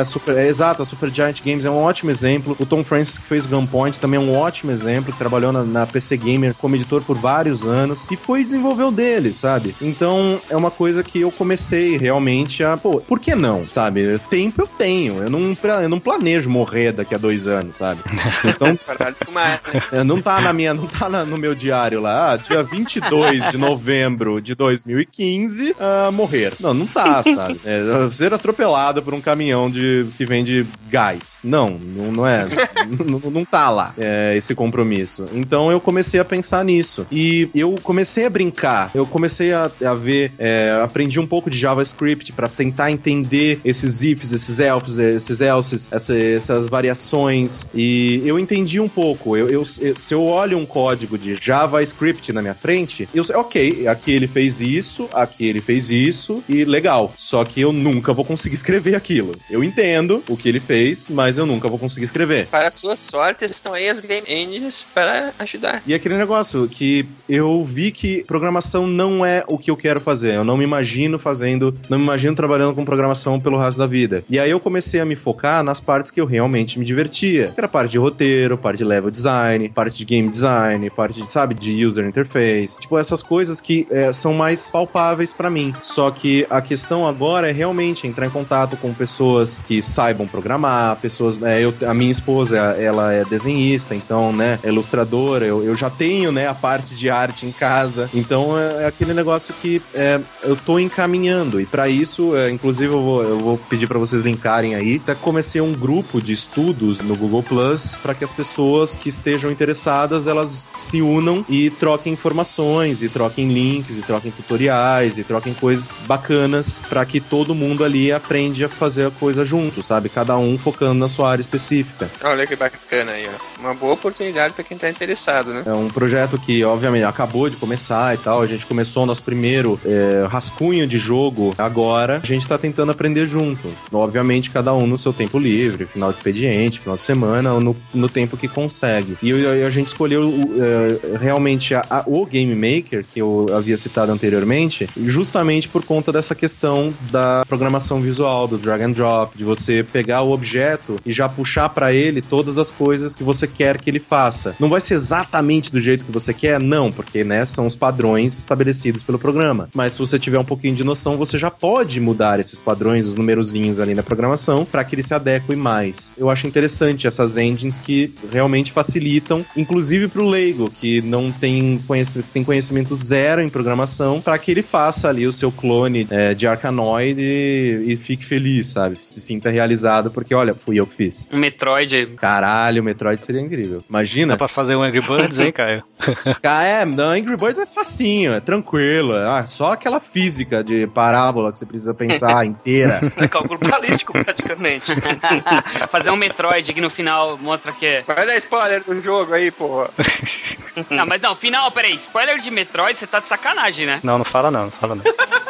Speaker 6: é super, é, exato, a Super Giant Games é um ótimo exemplo. O Tom Francis, que fez o Gunpoint, também é um ótimo exemplo, que trabalhou na, na PC Gamer como editor por vários anos e foi desenvolver o dele, sabe? Então é uma coisa que eu comecei realmente a. Pô, por que não, sabe? Tempo eu tenho, eu não, eu não planejo morrer daqui a dois anos, sabe? Então. [LAUGHS]
Speaker 3: Né?
Speaker 6: É, Não tá na minha, não tá na- no meu diário lá, ah, dia 22 de novembro de 2015, ah, morrer. Não, não tá, sabe? É, ser atropelado por um caminhão de que vende gás. Não, não, não é. não, não tá lá é, esse compromisso. Então eu comecei a pensar nisso. E eu comecei a brincar, eu comecei a, a ver, é, aprendi um pouco de JavaScript pra tentar entender esses ifs, esses elfs, esses elses, essa- essas variações. E eu entendi um pouco. Eu, eu- se eu olho um código de JavaScript na minha frente, eu sei, ok, aqui ele fez isso, aqui ele fez isso, e legal. Só que eu nunca vou conseguir escrever aquilo. Eu entendo o que ele fez, mas eu nunca vou conseguir escrever.
Speaker 3: Para a sua sorte, estão aí as Game Engines para ajudar.
Speaker 6: E aquele negócio que eu vi que programação não é o que eu quero fazer. Eu não me imagino fazendo, não me imagino trabalhando com programação pelo resto da vida. E aí eu comecei a me focar nas partes que eu realmente me divertia. Que era parte de roteiro, parte de level design, parte de game design, parte de, sabe, de user interface. Tipo, essas coisas que é, são mais palpáveis pra mim. Só que a questão agora é realmente entrar em contato com pessoas que saibam programar, pessoas. é, eu, a minha esposa, ela é desenhista, então, né, é ilustradora. Eu, eu já tenho, né, a parte de arte em casa. Então é, é aquele negócio que é, eu tô encaminhando. E pra isso inclusive, eu vou, eu vou pedir para vocês linkarem aí. Até comecei um grupo de estudos no Google Plus para que as pessoas que estejam interessadas elas se unam e troquem informações, e troquem links, e troquem tutoriais, e troquem coisas bacanas para que todo mundo ali aprenda a fazer a coisa junto, sabe? Cada um focando na sua área específica.
Speaker 3: Olha que bacana aí, ó. Uma boa oportunidade para quem tá interessado, né?
Speaker 6: É um projeto que, obviamente, acabou de começar e tal. A gente começou o nosso primeiro é, rascunho de jogo agora. A gente tá tentando aprender junto. Obviamente, cada um no seu tempo livre, final de expediente, final de semana, ou no, no tempo que consegue. E eu- a gente escolheu é, realmente a- a- o Game Maker, que eu havia citado anteriormente, justamente por conta dessa questão da programação visual, do drag and drop, de você pegar o objeto e já puxar para ele todas as coisas que você quer que ele faça. Não vai ser exatamente do jeito que você quer, não, porque né, são os padrões estabelecidos pelo programa. Mas se você tiver um pouquinho de noção, você já pode mudar esses padrões, os numerozinhos ali na programação, para que ele se adeque mais. Eu acho interessante essas engines que realmente facilitam, inclusive para o leigo, que não tem conhecimento, tem conhecimento zero em programação, para que ele faça ali o seu clone é, de Arkanoid e, e fique feliz, sabe? Se sinta realizado, porque olha, fui eu que fiz.
Speaker 5: Um Metroid aí.
Speaker 6: Caralho, o Metroid seria incrível. Imagina.
Speaker 7: Dá pra fazer um Angry Birds, hein, [LAUGHS] Caio?
Speaker 6: Ah, é, não, Angry Birds é facinho, é tranquilo. Ah, só aquela física de parábola que você precisa pensar [LAUGHS] inteira.
Speaker 2: É cálculo balístico, praticamente. [LAUGHS]
Speaker 5: Fazer um Metroid que no final mostra que é.
Speaker 3: Vai dar spoiler do jogo aí, porra.
Speaker 5: Não, mas não, final, peraí. Spoiler de Metroid, você tá de sacanagem, né?
Speaker 7: Não, não fala não, não fala não. [LAUGHS]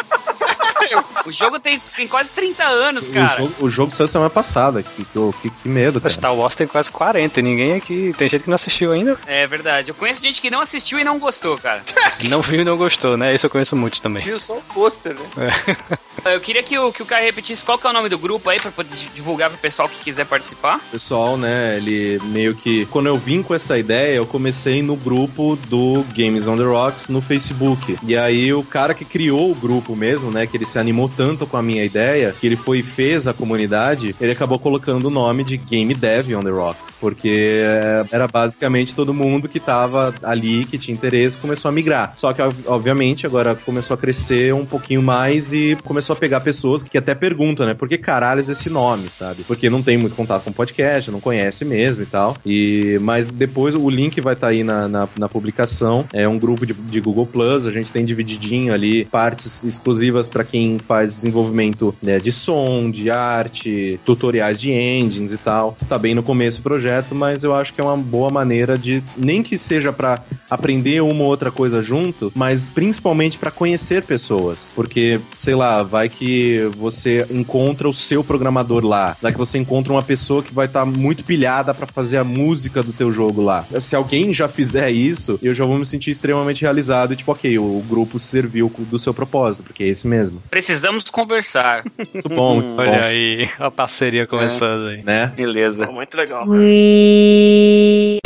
Speaker 5: O jogo tem, tem quase 30 anos,
Speaker 6: O
Speaker 5: cara.
Speaker 6: jogo, o jogo saiu semana passada. Que, que, que, que medo, cara.
Speaker 7: Star Wars tem quase 40 e ninguém aqui. Tem gente que não assistiu ainda.
Speaker 5: É verdade. Eu conheço gente que não assistiu e não gostou, cara. [LAUGHS]
Speaker 7: Não viu e não gostou, né? Isso eu conheço muito também.
Speaker 3: Viu só o pôster, né? [LAUGHS]
Speaker 5: Eu queria que o, que o Caio repetisse qual que é o nome do grupo aí pra poder divulgar pro pessoal que quiser participar.
Speaker 6: O pessoal, né, ele meio que. Quando eu vim com essa ideia, eu comecei no grupo do Games on the Rocks no Facebook. E aí o cara que criou o grupo mesmo, né, que ele se animou tanto com a minha ideia, que ele foi e fez a comunidade, ele acabou colocando o nome de Game Dev on the Rocks. Porque é, era basicamente todo mundo que tava ali, que tinha interesse, começou a migrar. Só que, ob- obviamente, agora começou a crescer um pouquinho mais e começou a pegar pessoas que até perguntam, né? Por que caralhos esse nome, sabe? Porque não tem muito contato com podcast, não conhece mesmo e tal. E, mas depois o link vai estar aí na, na, na publicação. É um grupo de, de Google Plus, a gente tem divididinho ali partes exclusivas para quem faz desenvolvimento né, de som, de arte, tutoriais de engines e tal. Tá bem no começo do projeto, mas eu acho que é uma boa maneira de, nem que seja para aprender uma ou outra coisa junto, mas principalmente para conhecer pessoas. Porque, sei lá, vai que você encontra o seu programador lá, vai que você encontra uma pessoa que vai estar muito pilhada para fazer a música do teu jogo lá. Se alguém já fizer isso, eu já vou me sentir extremamente realizado e tipo, ok, o grupo serviu do seu propósito, porque é esse mesmo.
Speaker 5: Precisamos conversar. [LAUGHS]
Speaker 6: Muito bom, muito bom.
Speaker 7: Olha aí, a parceria começando aí.
Speaker 6: Né?
Speaker 5: Beleza.
Speaker 2: Muito legal.
Speaker 9: We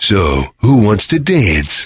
Speaker 10: So, who wants to dance?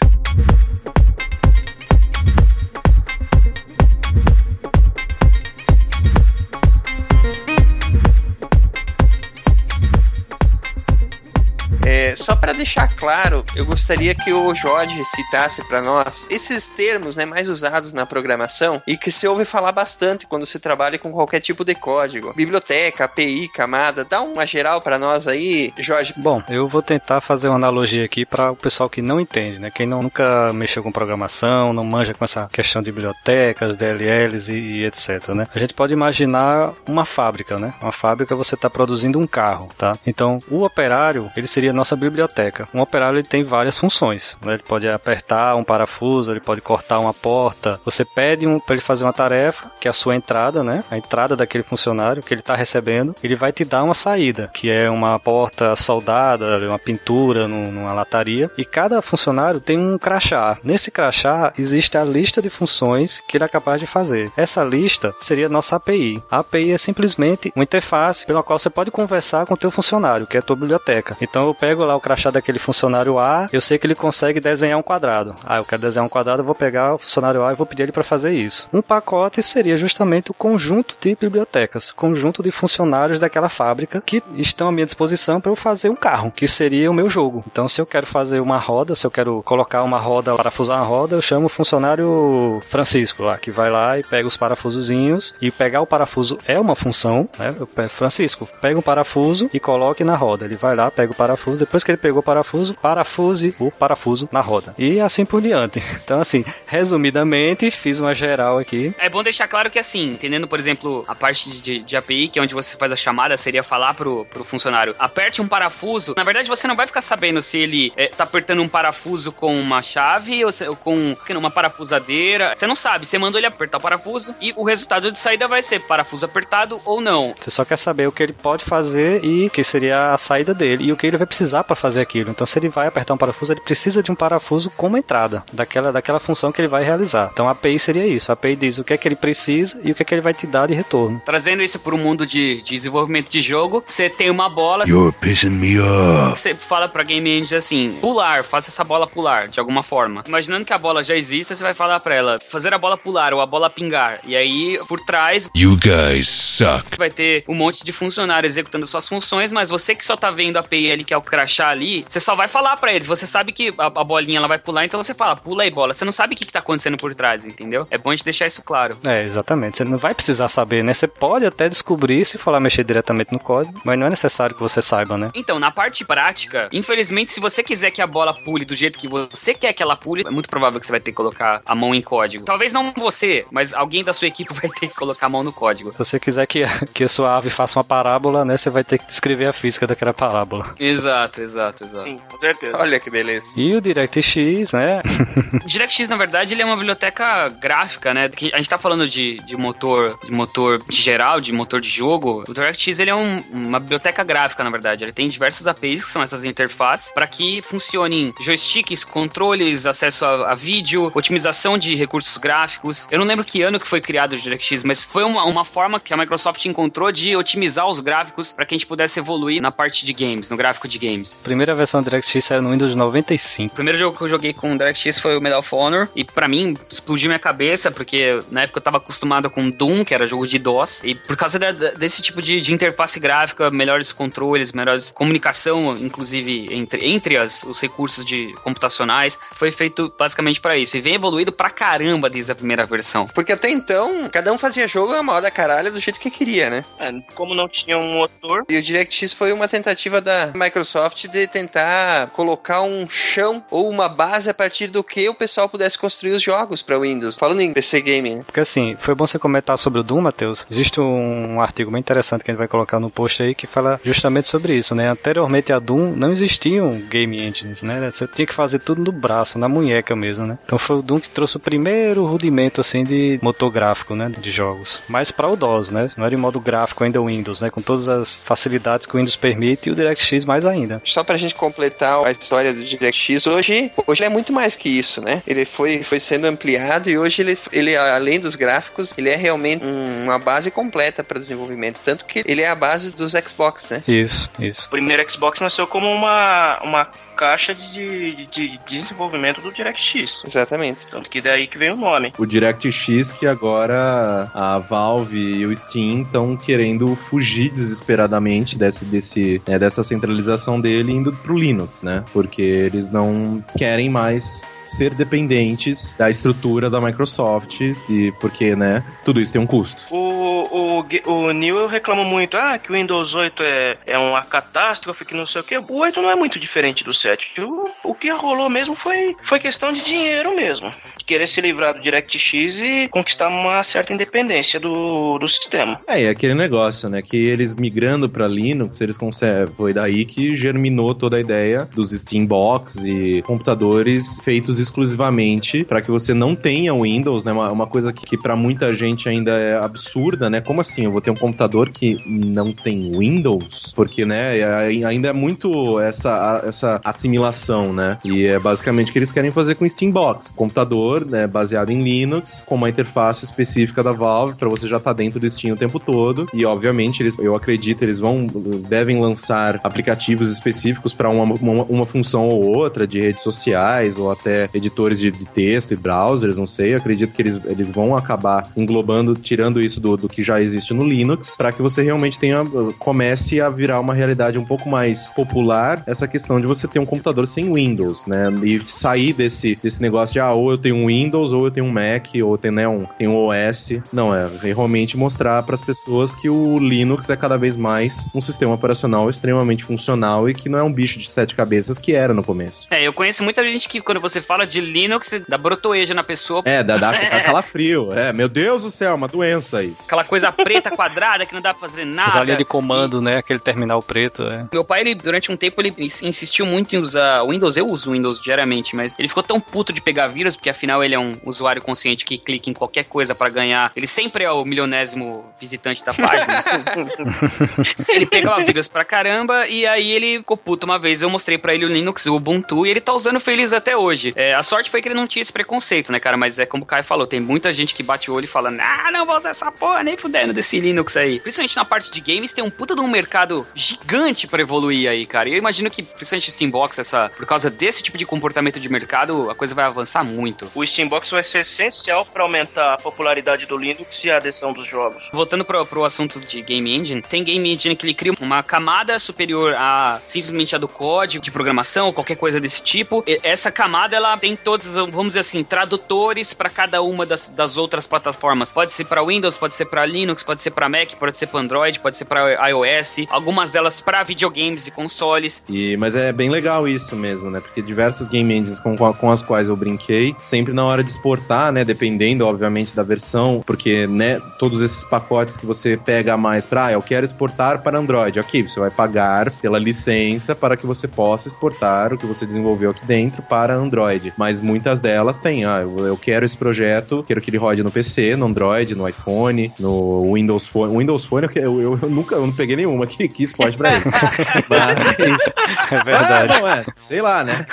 Speaker 3: É, só para deixar claro, eu gostaria que o Jorge citasse para nós esses termos né, mais usados na programação e que se ouve falar bastante quando se trabalha com qualquer tipo de código. Biblioteca, API, camada, dá uma geral para nós aí, Jorge.
Speaker 7: Bom, eu vou tentar fazer uma analogia aqui para o pessoal que não entende, né? Quem não, nunca mexeu com programação, não manja com essa questão de bibliotecas, DLLs e, e etc, né? A gente pode imaginar uma fábrica, né? Uma fábrica você está produzindo um carro, tá? Então, o operário, ele seria a nossa biblioteca. Um operário ele tem várias funções, né? Ele pode apertar um parafuso, ele pode cortar uma porta. Você pede um, para ele fazer uma tarefa, que é a sua entrada, né? A entrada daquele funcionário que ele está recebendo, ele vai te dar uma saída, que é uma porta soldada, uma pintura num- numa lataria, e cada funcionário tem um crachá. Nesse crachá existe a lista de funções que ele é capaz de fazer. Essa lista seria a nossa API. A API é simplesmente uma interface pela qual você pode conversar com o teu funcionário, que é a tua biblioteca. Então eu pego lá o crachá daquele funcionário A, eu sei que ele consegue desenhar um quadrado. Ah, eu quero desenhar um quadrado, eu vou pegar o funcionário A e vou pedir ele para fazer isso. Um pacote seria justamente o conjunto de bibliotecas, conjunto de funcionários daquela fábrica que estão à minha disposição para eu fazer um carro, que seria o meu jogo. Então, se eu quero fazer uma roda, se eu quero colocar uma roda, parafusar uma roda, eu chamo o funcionário Francisco lá, que vai lá e pega os parafusozinhos e pegar o parafuso é uma função, né? Francisco, pega um parafuso e coloque na roda. Ele vai lá, pega o parafuso, depois que ele pegou o parafuso, parafuse o parafuso na roda. E assim por diante. [LAUGHS] Então, assim, resumidamente, fiz uma geral aqui.
Speaker 1: É bom deixar claro que assim, entendendo, por exemplo, a parte de, de API, que é onde você faz a chamada, seria falar pro, pro funcionário, aperte um parafuso. Na verdade, você não vai ficar sabendo se ele é, tá apertando um parafuso com uma chave ou, se, ou com uma parafusadeira. Você não sabe, você mandou ele apertar o parafuso e o resultado de saída vai ser parafuso apertado ou não.
Speaker 7: Você só quer saber o que ele pode fazer e que seria a saída dele e o que ele vai precisar para fazer aquilo. Então, se ele vai apertar um parafuso, ele precisa de um parafuso como entrada daquela, daquela função que ele vai realizar. Então, a API seria isso. A API diz o que é que ele precisa e o que é que ele vai te dar de retorno.
Speaker 1: Trazendo isso para o mundo de, de desenvolvimento de jogo, você tem uma bola.
Speaker 10: You're pissing me off.
Speaker 1: Você fala pra Game Engine assim: pular, faça essa bola pular de alguma forma. Imaginando que a bola já exista, você vai falar pra ela fazer a bola pular ou a bola pingar. E aí, por trás,
Speaker 10: You guys suck.
Speaker 1: vai ter um monte de funcionário executando suas funções, mas você que só tá vendo a API ali, que é o crachá ali, você só vai falar pra eles. Você sabe que a, a bolinha ela vai pular, então você fala, pula aí, bola. Você não sabe o que, que tá acontecendo por trás, entendeu? É bom a gente deixar isso claro.
Speaker 7: É, exatamente. Você não vai precisar saber, né? Você pode até descobrir se lá mexer diretamente no código, mas não é necessário que você saiba, né?
Speaker 1: Então, na parte prática, infelizmente, se você quiser que a bola pule do jeito que você quer que ela pule, é muito provável que você vai ter que colocar a mão em código. Talvez não você, mas alguém da sua equipe [LAUGHS] vai ter que colocar a mão no código.
Speaker 7: Se você quiser que, que a sua ave faça uma parábola, né? Você vai ter que descrever a física daquela parábola.
Speaker 1: Exato, exato, exato.
Speaker 2: Sim, com certeza.
Speaker 3: Olha que beleza.
Speaker 7: E o DirectX, né? [LAUGHS]
Speaker 1: DirectX, na verdade, ele é uma biblioteca gráfica, né? A gente tá falando de, de motor de motor de geral, de motor de jogo. O DirectX, ele é um- uma biblioteca gráfica, na verdade. Ele tem diversas APIs, que são essas interfaces, para que funcionem joysticks, controles, acesso a, a vídeo, otimização de recursos gráficos. Eu não lembro que ano que foi criado o DirectX, mas foi uma, uma forma que a Microsoft encontrou de otimizar os gráficos para que a gente pudesse evoluir na parte de games, no gráfico de games.
Speaker 7: A primeira versão do DirectX saiu no Windows 95.
Speaker 1: O primeiro jogo que eu joguei com o DirectX foi o Medal of Honor. E pra mim, explodiu minha cabeça, porque na época eu tava acostumado com Doom, que era jogo de DOS. E por causa da- desse tipo de, de interface gráfica, melhores controles, melhores comunicação, inclusive entre, entre as, os recursos de computacionais, foi feito basicamente pra isso. E vem evoluído pra caramba desde a primeira versão.
Speaker 3: Porque até então, cada um fazia jogo a moda caralho do jeito que queria, né?
Speaker 2: É, como não tinha um motor,
Speaker 3: E o DirectX foi uma tentativa da Microsoft de tentar colocar um chão ou uma base a partir do que o pessoal pudesse construir os jogos para Windows. Falando em PC Gaming, né?
Speaker 7: Porque assim, foi bom você comentar sobre o Doom, Matheus. Existe um artigo bem interessante que a gente vai colocar no post aí que fala justamente sobre isso, né? Anteriormente a Doom não existiam game engines, né? Você tinha que fazer tudo no braço, na munheca mesmo, né? Então foi o Doom que trouxe o primeiro rudimento assim de motor gráfico, né, de jogos. Mas para o DOS, né? Não era em modo gráfico ainda o Windows, né? Com todas as facilidades que o Windows permite e o DirectX mais ainda.
Speaker 3: Só pra gente completar a história do DirectX, hoje, hoje ele é muito mais que isso, né? Ele foi, foi sendo ampliado e hoje ele, ele, além dos gráficos, ele é realmente um- uma base completa para desenvolvimento. Tanto que ele é a base dos Xbox, né?
Speaker 7: Isso, isso.
Speaker 2: o primeiro Xbox nasceu como uma, uma caixa de, de desenvolvimento do DirectX.
Speaker 3: Exatamente.
Speaker 2: Tanto que daí que vem o nome.
Speaker 6: O DirectX que agora a Valve e o Steam estão querendo fugir desesperadamente desse, desse, né, dessa centralização dele indo pro Linux, né? Porque eles não querem mais ser dependentes da estrutura da Microsoft e porque, né, tudo isso tem um custo.
Speaker 2: O, o, o Neil reclama muito, ah, que o Windows 8 é, é uma catástrofe, que não sei o que. O 8 não é muito diferente do 7. O, o que rolou mesmo foi, foi questão de dinheiro mesmo. De querer se livrar do DirectX e conquistar uma certa independência do, do sistema.
Speaker 6: É, e aquele negócio, né, que eles migrando pra Linux, eles conseguem, foi daí que germinou toda a ideia dos Steambox e computadores feitos exclusivamente para que você não tenha Windows, né, uma, uma coisa que, que para muita gente ainda é absurda, né, como assim, eu vou ter um computador que não tem Windows? Porque, né, é- ainda é muito essa, essa assimilação, né, e é basicamente o que eles querem fazer com Steambox, computador, né, baseado em Linux, com uma interface específica da Valve, para você já estar dentro do Steam o tempo todo. E, obviamente, eles, eu acredito, eles vão devem lançar aplicativos específicos para uma, uma, uma função ou outra de redes sociais ou até editores de, de texto e browsers, não sei. Acredito que eles, eles vão acabar englobando, tirando isso do, do que já existe no Linux, para que você realmente tenha comece a virar uma realidade um pouco mais popular essa questão de você ter um computador sem Windows, né? E sair desse, desse negócio de ah, ou eu tenho um Windows, ou eu tenho um Mac, ou eu tenho, né, um, tenho um OS. Não, é realmente mostrar para as pessoas que o Linux é cada vez mais um sistema operacional extremamente funcional e que não é um bicho de sete cabeças que era no começo.
Speaker 1: É, eu conheço muita gente que quando você fala de Linux, dá brotoeja na pessoa.
Speaker 6: É, dá, dá, dá [LAUGHS] calafrio. É, meu Deus do céu, uma doença isso.
Speaker 1: Aquela coisa preta quadrada que não dá pra fazer nada.
Speaker 7: As linha de comando, né? Aquele terminal preto. É.
Speaker 1: Meu pai, ele, durante um tempo, ele insistiu muito em usar Windows. Eu uso Windows diariamente, mas ele ficou tão puto de pegar vírus, porque afinal ele é um usuário consciente que clica em qualquer coisa para ganhar. Ele sempre é o milionésimo visitante da página. [LAUGHS] [LAUGHS] ele pegava vírus pra caramba e aí ele ficou puto uma vez. Eu mostrei para ele o Linux, o Ubuntu, e ele tá usando feliz até hoje. É, a sorte foi que ele não tinha esse preconceito, né, cara? Mas é como o Caio falou, tem muita gente que bate o olho e fala: Ah, não vou usar essa porra, nem fudendo desse Linux aí. Principalmente na parte de games, tem um puta de um mercado gigante para evoluir aí, cara. E eu imagino que, principalmente o Steambox, essa, por causa desse tipo de comportamento de mercado, a coisa vai avançar muito.
Speaker 2: O Steambox vai ser essencial para aumentar a popularidade do Linux e a adesão dos jogos.
Speaker 1: Voltando pro, pro assunto de Game Engine, tem Game Engine que ele cria uma camada superior a simplesmente a do código de programação ou qualquer coisa desse tipo. E essa camada, ela tem todos, vamos dizer assim, tradutores para cada uma das, das outras plataformas. Pode ser para Windows, pode ser para Linux, pode ser para Mac, pode ser para Android, pode ser para iOS, algumas delas para videogames e consoles.
Speaker 6: E, mas é bem legal isso mesmo, né? Porque diversos game engines com, com as quais eu brinquei, sempre na hora de exportar, né? Dependendo, obviamente, da versão, porque, né, todos esses pacotes que você pega mais para, ah, eu quero exportar para Android. Aqui, você vai pagar pela licença para que você possa exportar o que você desenvolveu aqui dentro para Android. Mas muitas delas têm, ah, eu, eu quero esse projeto, quero que ele rode no PC, no Android, no iPhone, no Windows Phone. O Windows Phone eu, eu, eu nunca eu não peguei nenhuma que, que exporte pra ele. [LAUGHS] mas.
Speaker 7: É verdade.
Speaker 6: Ah, não, é, sei lá, né?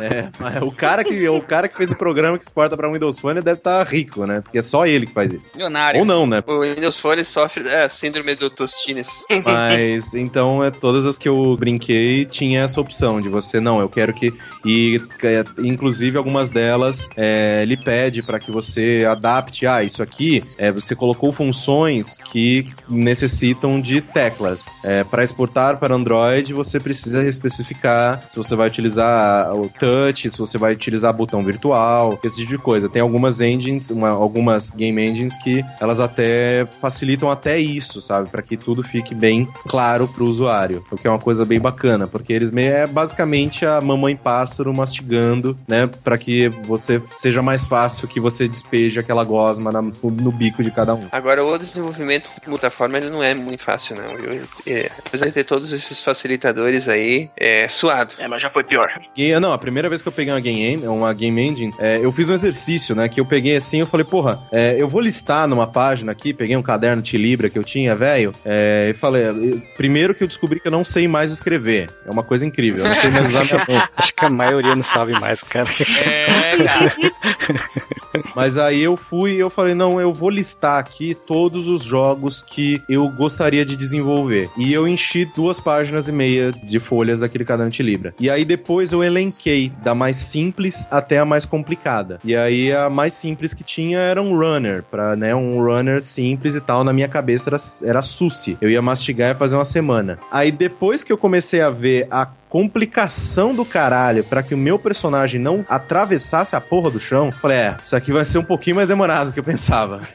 Speaker 6: É, o, cara que, o cara que fez o programa que exporta pra Windows Phone deve estar tá rico, né? Porque é só ele que faz isso.
Speaker 1: Milionário.
Speaker 6: Ou não, né?
Speaker 3: O Windows Phone sofre é, síndrome do Tostines. [LAUGHS]
Speaker 6: Mas então, é, todas as que eu brinquei tinha essa opção de você, não, eu quero que. E é, inclusive algumas delas é, ele pede para que você adapte. Ah, isso aqui é, você colocou funções que necessitam de teclas. É, para exportar para Android, você precisa especificar se você vai utilizar o touch, se você vai utilizar botão virtual, esse tipo de coisa. Tem algumas engines, uma, algumas game engines que elas até facilitam até isso, sabe? Para que tudo fique bem claro para o usuário. O que é uma coisa bem bacana, porque eles é basicamente a mamãe pássaro mastigando, né? Para que você seja mais fácil que você despeje aquela gosma na, no bico de cada um.
Speaker 3: Agora, o desenvolvimento multiplataforma ele não é muito fácil, não. Eu, é, apesar de ter todos esses facilitadores aí, é suado.
Speaker 2: É, mas já foi pior.
Speaker 6: E, não, a primeira vez que eu peguei uma game, uma game engine, é, eu fiz um exercício, né? Que eu peguei assim, eu falei, porra, é, eu vou listar numa página aqui, peguei um caderno de Libra que eu tinha, velho, é, e falei, primeiro que eu descobri que eu não sei mais escrever. É uma coisa incrível. Eu não sei mais usar [LAUGHS] minha mão.
Speaker 7: Acho que a maioria não sabe mais, cara.
Speaker 1: É, cara.
Speaker 6: Mas aí eu fui e eu falei, não, eu vou listar aqui todos os jogos que eu gostaria de desenvolver. E eu enchi duas páginas e meia de folhas daquele caderno de Libra. E aí depois eu elenquei da mais simples até a mais complicada. E aí a mais simples que tinha era um runner, para né, um runner simples e tal. Na minha cabeça era, era sushi. Eu ia mastigar e fazer uma semana. Aí depois que eu comecei a ver a complicação do caralho para que o meu personagem não atravessasse a porra do chão, falei, é, isso aqui vai ser um pouquinho mais demorado do que eu pensava. [LAUGHS]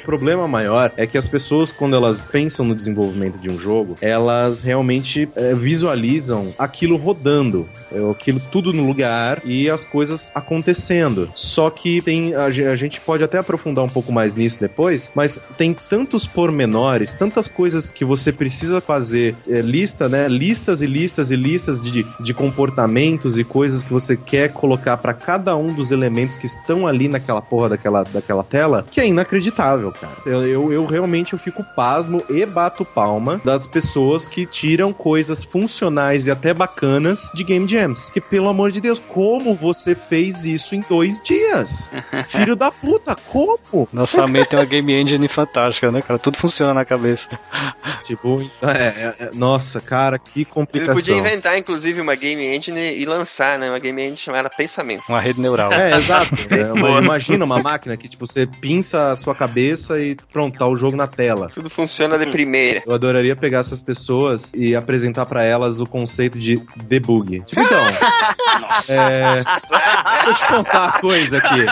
Speaker 6: o problema maior é que as pessoas, quando elas pensam no desenvolvimento de um jogo, elas realmente é, visualizam aquilo rodando, é, aquilo tudo no lugar e as coisas acontecendo. Só que tem a, a gente pode até aprofundar um pouco mais nisso depois, mas tem tantos pormenores, tantas coisas que você precisa fazer é, lista, né? Listas e listas e listas de, de comportamentos e coisas que você quer colocar pra cada um dos elementos que estão ali naquela porra daquela, daquela tela, que é inacreditável, cara. Eu, eu, eu realmente eu fico pasmo e bato palma das pessoas que tiram coisas funcionais e até bacanas de Game Jams. Que, pelo amor de Deus, como você fez isso em dois dias? [LAUGHS] Filho da puta, como?
Speaker 7: Nossa mente é uma game engine fantástica, né, cara? Tudo funciona na cabeça.
Speaker 6: Tipo, é, é, é, nossa, cara, que
Speaker 3: Ele
Speaker 6: complicação.
Speaker 3: podia inventar, inclusive, uma game engine e lançar, né? Uma game engine chamada Pensamento.
Speaker 7: Uma rede neural.
Speaker 6: É, [LAUGHS] exato. É, uma- imagina uma máquina que, tipo, você pinça a sua cabeça e pronto, tá o jogo na tela.
Speaker 3: Tudo funciona de primeira.
Speaker 6: Eu adoraria pegar essas pessoas e apresentar pra elas o conceito de debug. Tipo, então, [LAUGHS] é, deixa eu te contar uma coisa aqui.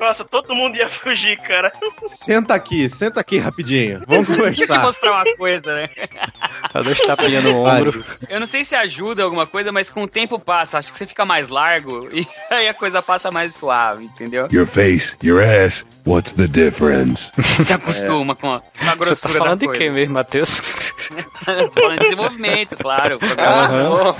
Speaker 2: Nossa, todo mundo ia fugir, cara.
Speaker 6: Senta aqui, senta aqui rapidinho. Vamos
Speaker 1: Deixa eu te
Speaker 6: conversar.
Speaker 1: mostrar uma coisa, né?
Speaker 7: Dois tapinhas no ombro.
Speaker 1: Eu não sei se ajuda alguma coisa, mas com o tempo passa. Acho que você fica mais largo [LAUGHS] e aí a coisa passa mais suave, entendeu?
Speaker 10: Your face, your ass, what's the difference? [LAUGHS]
Speaker 1: Se acostuma com a, com a
Speaker 7: Você
Speaker 1: grossura
Speaker 7: tá falando
Speaker 1: da
Speaker 7: de quem mesmo, Matheus? [LAUGHS]
Speaker 1: Tô falando de desenvolvimento, claro. Programação.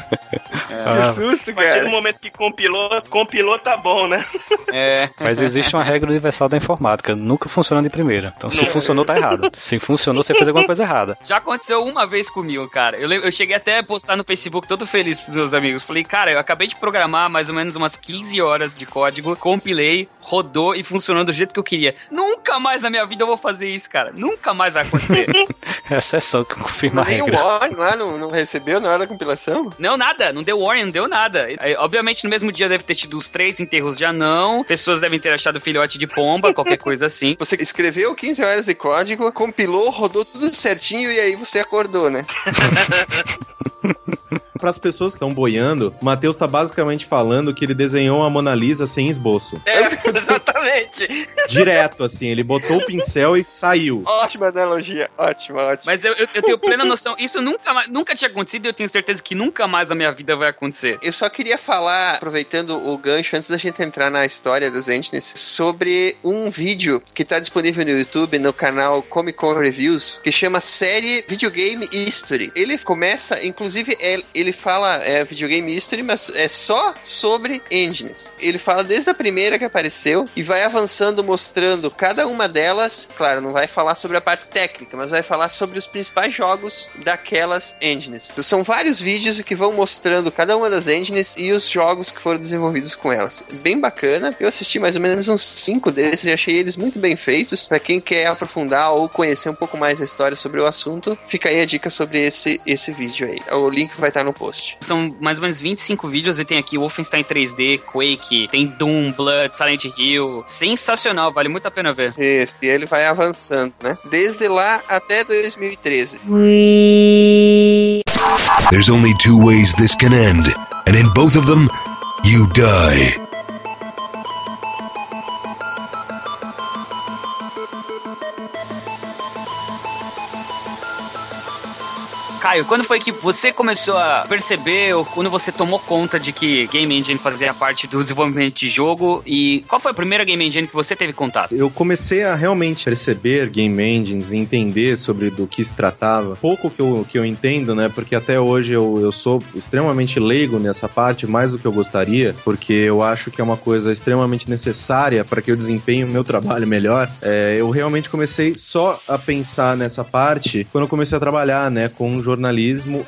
Speaker 7: Ah,
Speaker 3: Que susto,
Speaker 2: A partir do
Speaker 3: cara.
Speaker 2: momento que compilou, compilou tá bom, né?
Speaker 1: É.
Speaker 7: Mas existe uma regra universal da informática. Nunca funciona de primeira. Então, se funcionou, tá errado. Se funcionou, você fez alguma coisa errada.
Speaker 1: Já aconteceu uma vez comigo, cara. Eu, eu cheguei até a postar no Facebook todo feliz pros meus amigos. Falei, cara, eu acabei de programar mais ou menos umas 15 horas de código, compilei, rodou e funcionou do jeito que eu queria. Nunca mais na minha vida eu vou fazer isso, cara. Nunca mais vai acontecer. [LAUGHS]
Speaker 7: É a exceção que confirma a
Speaker 3: Nem o
Speaker 7: regra.
Speaker 3: Warren lá não, não recebeu na hora da compilação?
Speaker 1: não, nada. Não deu warning, não deu nada. Aí, obviamente, no mesmo dia deve ter tido os três enterros já não. Pessoas devem ter achado filhote de pomba, qualquer coisa assim.
Speaker 3: Você escreveu 15 horas de código, compilou, rodou tudo certinho e aí você acordou, né? [LAUGHS] [LAUGHS]
Speaker 6: Para as pessoas que estão boiando, o Matheus tá basicamente falando que ele desenhou uma Mona Lisa sem esboço.
Speaker 2: É, [LAUGHS] exatamente.
Speaker 6: Direto, assim, ele botou o pincel e saiu.
Speaker 3: Ótima analogia, ótima, ótima.
Speaker 1: Mas eu, eu- eu tenho plena noção. Isso nunca, mais- nunca tinha acontecido e eu tenho certeza que nunca mais na minha vida vai acontecer.
Speaker 3: Eu só queria falar, aproveitando o gancho, antes da gente entrar na história das engines, sobre um vídeo que tá disponível no YouTube, no canal Comic Con Reviews, que chama Série Videogame History. Ele começa, inclusive, é- ele fala é, Videogame History, mas é só sobre engines. Ele fala desde a primeira que apareceu e vai avançando, mostrando cada uma delas. Claro, não vai falar sobre a parte técnica, mas vai falar sobre os principais jogos daquelas engines. Então, são vários vídeos que vão mostrando cada uma das engines e os jogos que foram desenvolvidos com elas. Bem bacana. Eu assisti mais ou menos uns cinco desses e achei eles muito bem feitos. Pra quem quer aprofundar ou conhecer um pouco mais a história sobre o assunto, fica aí a dica sobre esse, esse vídeo aí. O link vai estar no post.
Speaker 1: São mais ou menos 25 vídeos e tem aqui Wolfenstein 3D, Quake, tem Doom, Blood, Silent Hill. Sensacional, vale muito a pena ver.
Speaker 3: Isso, e ele vai avançando, né? Desde lá até 2013.
Speaker 9: We
Speaker 10: There's only two ways this can end, and in both of them, you die.
Speaker 1: Caio, quando foi que você começou a perceber, ou quando você tomou conta de que Game Engine fazia parte do desenvolvimento de jogo? E qual foi a primeira Game Engine que você teve contato?
Speaker 6: Eu comecei a realmente perceber game engines e entender sobre do que se tratava. Pouco que eu, que eu entendo, né? Porque até hoje eu, eu sou extremamente leigo nessa parte, mais do que eu gostaria, porque eu acho que é uma coisa extremamente necessária para que eu desempenhe o meu trabalho melhor. É, eu realmente comecei só a pensar nessa parte quando eu comecei a trabalhar, né, com jornalismo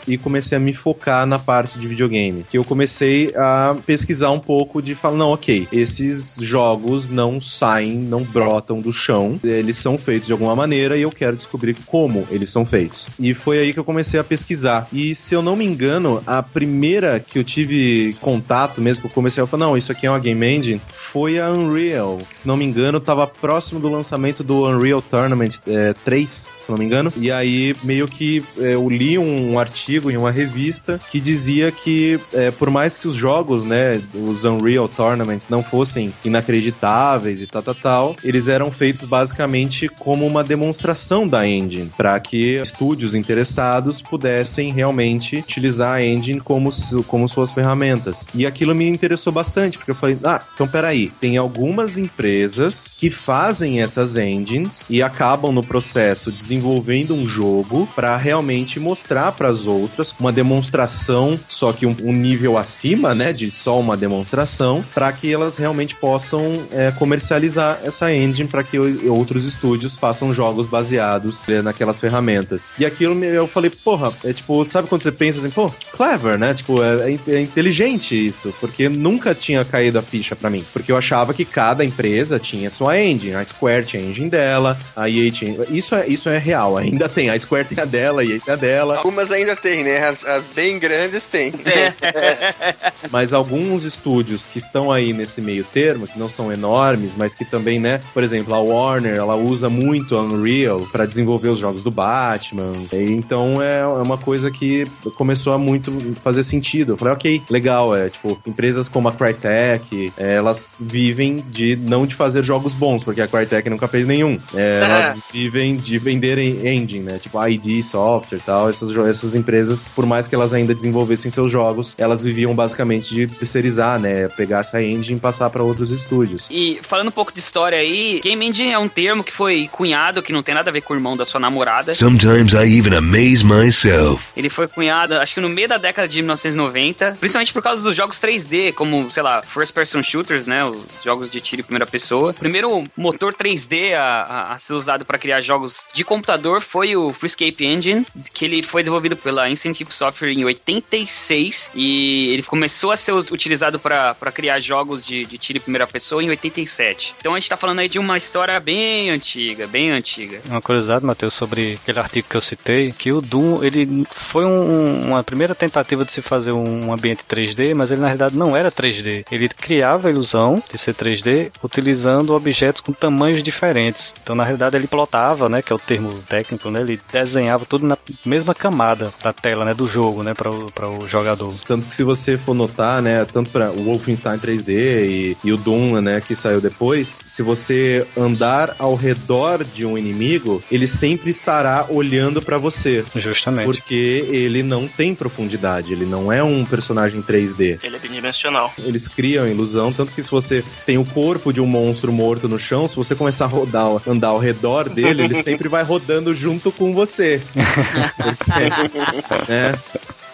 Speaker 6: e comecei a me focar na parte de videogame. Que eu comecei a pesquisar um pouco de falar, não, ok, esses jogos não saem, não brotam do chão, eles são feitos de alguma maneira e eu quero descobrir como eles são feitos. E foi aí que eu comecei a pesquisar. E se eu não me engano, a primeira que eu tive contato mesmo, que eu comecei a falar, não, isso aqui é uma game engine, foi a Unreal. Se não me engano, tava próximo do lançamento do Unreal Tournament é, 3, se não me engano. E aí, meio que é, eu li um artigo em uma revista que dizia que, é, por mais que os jogos, né, os Unreal Tournaments não fossem inacreditáveis e tal, tal, tal, eles eram feitos basicamente como uma demonstração da engine, para que estúdios interessados pudessem realmente utilizar a engine como, como suas ferramentas. E aquilo me interessou bastante, porque eu falei, ah, então peraí, tem algumas empresas que fazem essas engines e acabam no processo desenvolvendo um jogo para realmente mostrar mostrar para as outras uma demonstração, só que um, um nível acima, né, de só uma demonstração, para que elas realmente possam é, comercializar essa engine para que outros estúdios façam jogos baseados é, naquelas ferramentas. E aquilo eu falei, porra, é tipo, sabe quando você pensa assim, pô, clever, né? Tipo, é, é- é inteligente isso, porque nunca tinha caído a ficha pra mim, porque eu achava que cada empresa tinha sua engine, a Square tinha a engine dela, a EA tinha, isso é isso é real, ainda tem, a Square tem a dela, a EA tem a dela.
Speaker 3: Algumas ainda tem, né? As, as bem grandes tem. [LAUGHS]
Speaker 6: Mas alguns estúdios que estão aí nesse meio termo, que não são enormes, mas que também, né? Por exemplo, a Warner, ela usa muito a Unreal para desenvolver os jogos do Batman. Então é é uma coisa que começou a muito fazer sentido. Eu falei, ok, legal. É tipo, empresas como a Crytek, é, elas vivem de não de fazer jogos bons, porque a Crytek nunca fez nenhum. É, [LAUGHS] elas vivem de vender en- engine, né? Tipo ID Software e tal. Essas, essas empresas, por mais que elas ainda desenvolvessem seus jogos, elas viviam basicamente de terceirizar, né? Pegar essa engine e passar para outros estúdios.
Speaker 1: E falando um pouco de história aí, Game Engine é um termo que foi cunhado, que não tem nada a ver com o irmão da sua namorada.
Speaker 10: Sometimes I even amaze myself.
Speaker 1: Ele foi cunhado, acho que no meio da década de 1990, principalmente por causa dos jogos 3D, como, sei lá, first person shooters, né? Os jogos de tiro em primeira pessoa. O primeiro motor 3D a, a- a ser usado para criar jogos de computador foi o Freescape Engine, que ele foi desenvolvido pela Incentive Software em 86 e ele começou a ser utilizado para criar jogos de, de tiro em primeira pessoa em 87. Então a gente tá falando aí de uma história bem antiga, bem antiga.
Speaker 7: Uma curiosidade, Matheus, sobre aquele artigo que eu citei, que o Doom, ele foi um- uma primeira tentativa de se fazer um ambiente 3D, mas ele na verdade não era 3D. Ele criava a ilusão de ser 3D utilizando objetos com tamanhos diferentes. Então, na realidade, ele plotava, né, que é o termo técnico, né, ele desenhava tudo na mesma camada da tela, né, do jogo, né, para o, para o jogador.
Speaker 6: Tanto que se você for notar, né, tanto para o Wolfenstein 3D e, e o Doom, né, que saiu depois, se você andar ao redor de um inimigo, ele sempre estará olhando para você.
Speaker 7: Justamente.
Speaker 6: Porque ele não tem profundidade, ele não é um personagem 3D.
Speaker 2: Ele é bidimensional.
Speaker 6: Eles criam ilusão, tanto que se você tem o corpo de um monstro morto no chão, se você começar a rodar, andar ao redor dele, ele [LAUGHS] sempre vai rodando junto com você. [LAUGHS] Porque, [LAUGHS] né?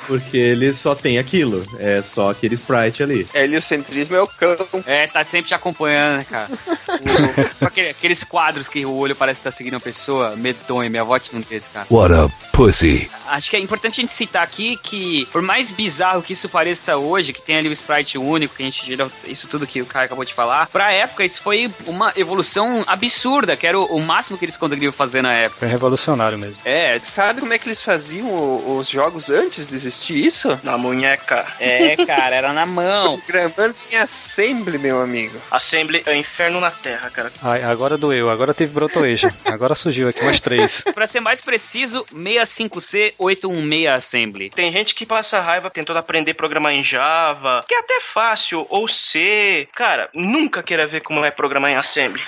Speaker 6: Porque ele só tem aquilo, é só aquele sprite ali.
Speaker 3: Heliocentrismo é o cão.
Speaker 1: É, tá sempre te acompanhando, né, cara? [LAUGHS] O- aquele- aqueles quadros que o olho parece estar seguindo uma pessoa, medonho, minha avó tinha um desse, cara.
Speaker 10: What a pussy.
Speaker 1: Acho que é importante a gente citar aqui que, por mais bizarro que isso pareça hoje, que tem ali o sprite único, que a gente gira isso tudo que o cara acabou de falar, pra época isso foi uma evolução absurda, que era o, o máximo que eles conseguiriam fazer na época.
Speaker 7: Foi revolucionário mesmo.
Speaker 1: É,
Speaker 3: Sabe como é que eles faziam o- os jogos antes de existir isso?
Speaker 2: Na munheca.
Speaker 1: é, cara, era na mão. [LAUGHS]
Speaker 3: Gravando em assembly, meu amigo.
Speaker 2: Assembly é o inferno na terra, cara.
Speaker 7: Ai, agora doeu, agora teve brotoeja. Agora surgiu aqui umas três. [LAUGHS]
Speaker 1: Pra ser mais preciso, 65C 816 Assembly.
Speaker 2: Tem gente que passa raiva tentando aprender a programar em Java, que é até fácil, ou C. Cara, nunca queira ver como é programar em Assembly.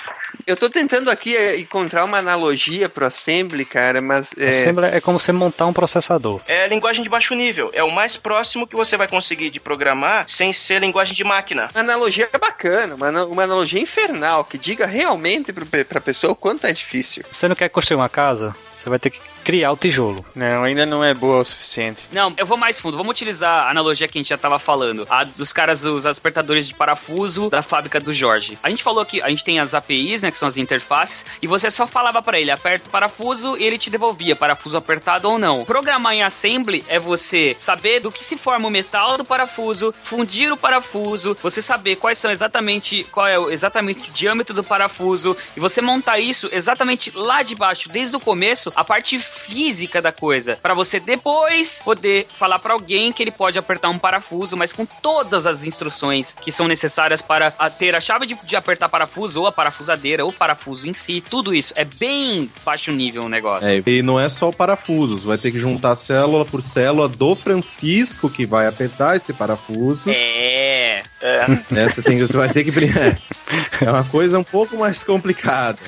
Speaker 3: Eu tô tentando aqui é, encontrar uma analogia pro assembly, cara, mas é,
Speaker 7: Assembly é como você montar um processador.
Speaker 2: É linguagem de baixo nível. É o mais próximo que você vai conseguir de programar sem ser linguagem de máquina.
Speaker 3: analogia bacana, uma, uma analogia infernal, que diga realmente pro, pra pessoa o quanto é difícil.
Speaker 7: Você não quer construir uma casa? Você vai ter que criar o tijolo.
Speaker 12: Não, ainda não é boa o suficiente.
Speaker 1: Não, eu vou mais fundo. Vamos utilizar a analogia que a gente já tava falando. A dos caras, os apertadores de parafuso da fábrica do Jorge. A gente falou que a gente tem as APIs, né? Que são as interfaces. E você só falava pra ele, aperta o parafuso e ele te devolvia parafuso apertado ou não. Programar em assembly é você saber do que se forma o metal do parafuso, fundir o parafuso, você saber quais são exatamente, qual é o, exatamente o diâmetro do parafuso e você montar isso exatamente lá de baixo, desde o começo, a parte física da coisa, Pra você depois poder falar pra alguém que ele pode apertar um parafuso, mas com todas as instruções que são necessárias para a- ter a chave de, de apertar parafuso ou a parafusadeira ou o parafuso em si, tudo isso é bem baixo nível o negócio.
Speaker 6: É, e não é só parafusos, vai ter que juntar célula por célula do Francisco que vai apertar esse parafuso.
Speaker 1: É.
Speaker 6: Né? [LAUGHS] Você, tem, você vai ter que. É, [LAUGHS] é uma coisa um pouco mais complicada.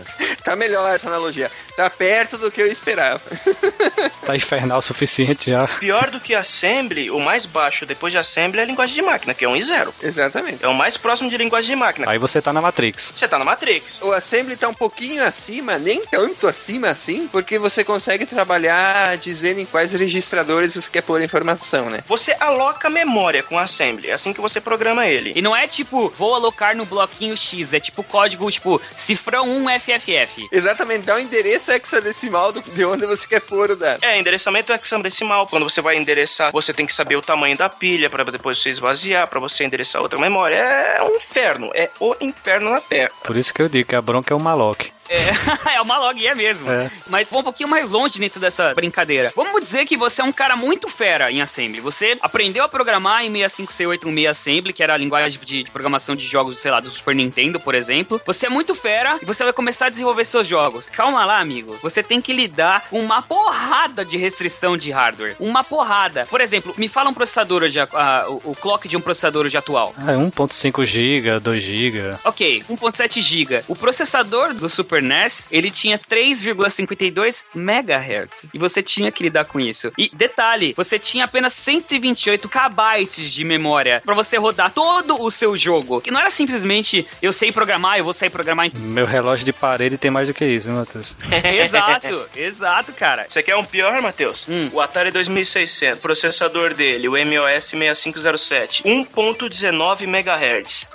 Speaker 3: Tá melhor essa analogia. Tá perto do que eu esperava. [LAUGHS]
Speaker 7: Tá infernal o suficiente já.
Speaker 2: Pior do que Assembly, o mais baixo depois de Assembly é a linguagem de máquina, que é 1 e 0.
Speaker 3: Exatamente.
Speaker 2: É o mais próximo de linguagem de máquina.
Speaker 7: Aí você tá na Matrix.
Speaker 2: Você tá na Matrix.
Speaker 3: O Assembly tá um pouquinho acima, nem tanto acima assim, porque você consegue trabalhar dizendo em quais registradores você quer pôr a informação, né?
Speaker 2: Você aloca memória com Assembly, é assim que você programa ele.
Speaker 1: E não é tipo, vou alocar no bloquinho X, é tipo código, tipo, cifrão 1 FFF.
Speaker 3: Exatamente, dá o endereço hexadecimal do, de onde você quer pôr o dado.
Speaker 2: É, endereçamento hexadecimal. Quando você vai endereçar, você tem que saber o tamanho da pilha para depois você esvaziar, para você endereçar outra memória. É um inferno, é o inferno na Terra.
Speaker 7: Por isso que eu digo que a bronca é o Maloc.
Speaker 1: É, [LAUGHS] é uma log, é mesmo.
Speaker 7: É.
Speaker 1: Mas vamos um pouquinho mais longe dentro dessa brincadeira. Vamos dizer que você é um cara muito fera em Assembly. Você aprendeu a programar em 65C86 Assembly, que era a linguagem de, de programação de jogos, sei lá, do Super Nintendo, por exemplo. Você é muito fera e você vai começar a desenvolver seus jogos. Calma lá, amigo. Você tem que lidar com uma porrada de restrição de hardware. Uma porrada. Por exemplo, me fala um processador hoje, ah, o, o clock de um processador hoje atual.
Speaker 7: Ah, é 1.5 GB, 2 GB.
Speaker 1: Ok, 1.7 GB. O processador do Super NES, ele tinha 3,52 MHz. E você tinha que lidar com isso. E detalhe, você tinha apenas 128 KB de memória para você rodar todo o seu jogo. Que não era simplesmente eu sei programar, eu vou sair programar em
Speaker 7: Meu relógio de parede tem mais do que isso, viu, Matheus? [LAUGHS]
Speaker 1: exato, exato, cara.
Speaker 2: Você quer um pior, Matheus?
Speaker 1: Hum.
Speaker 2: O Atari 2600, processador dele, o MOS 6507, 1.19 MHz.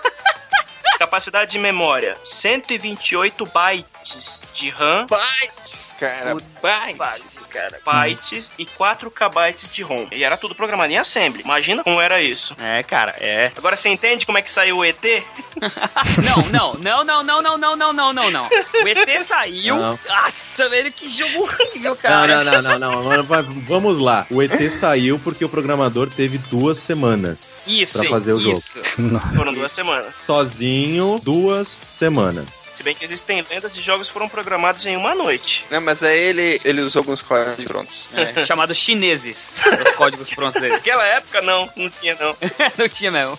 Speaker 2: Capacidade de memória, 128 bytes de RAM.
Speaker 3: Bytes, cara, bytes.
Speaker 2: Bytes, cara. Bytes e 4 KB de ROM. E era tudo programado em Assembly. Imagina como era isso.
Speaker 1: É, cara, é.
Speaker 2: Agora você entende como é que saiu o ET?
Speaker 1: Não, não, não, não, não, não, não, não, não, não, não. O ET saiu.
Speaker 6: Não.
Speaker 1: Nossa, velho, que jogo horrível,
Speaker 6: Não,
Speaker 1: cara.
Speaker 6: não, não, não, não. Mas Vamos lá. O ET saiu porque o programador teve duas semanas
Speaker 1: Isso,
Speaker 6: pra fazer o jogo.
Speaker 2: Isso. Foram duas semanas.
Speaker 6: Sozinho, duas semanas.
Speaker 2: Se bem que existem lendas de jogos que foram programados em uma noite.
Speaker 3: Não, mas aí ele, ele usou alguns códigos prontos. [LAUGHS]
Speaker 1: É, chamados chineses, os códigos prontos dele. [LAUGHS]
Speaker 2: Naquela época, não. Não tinha, não. [LAUGHS]
Speaker 1: não tinha mesmo.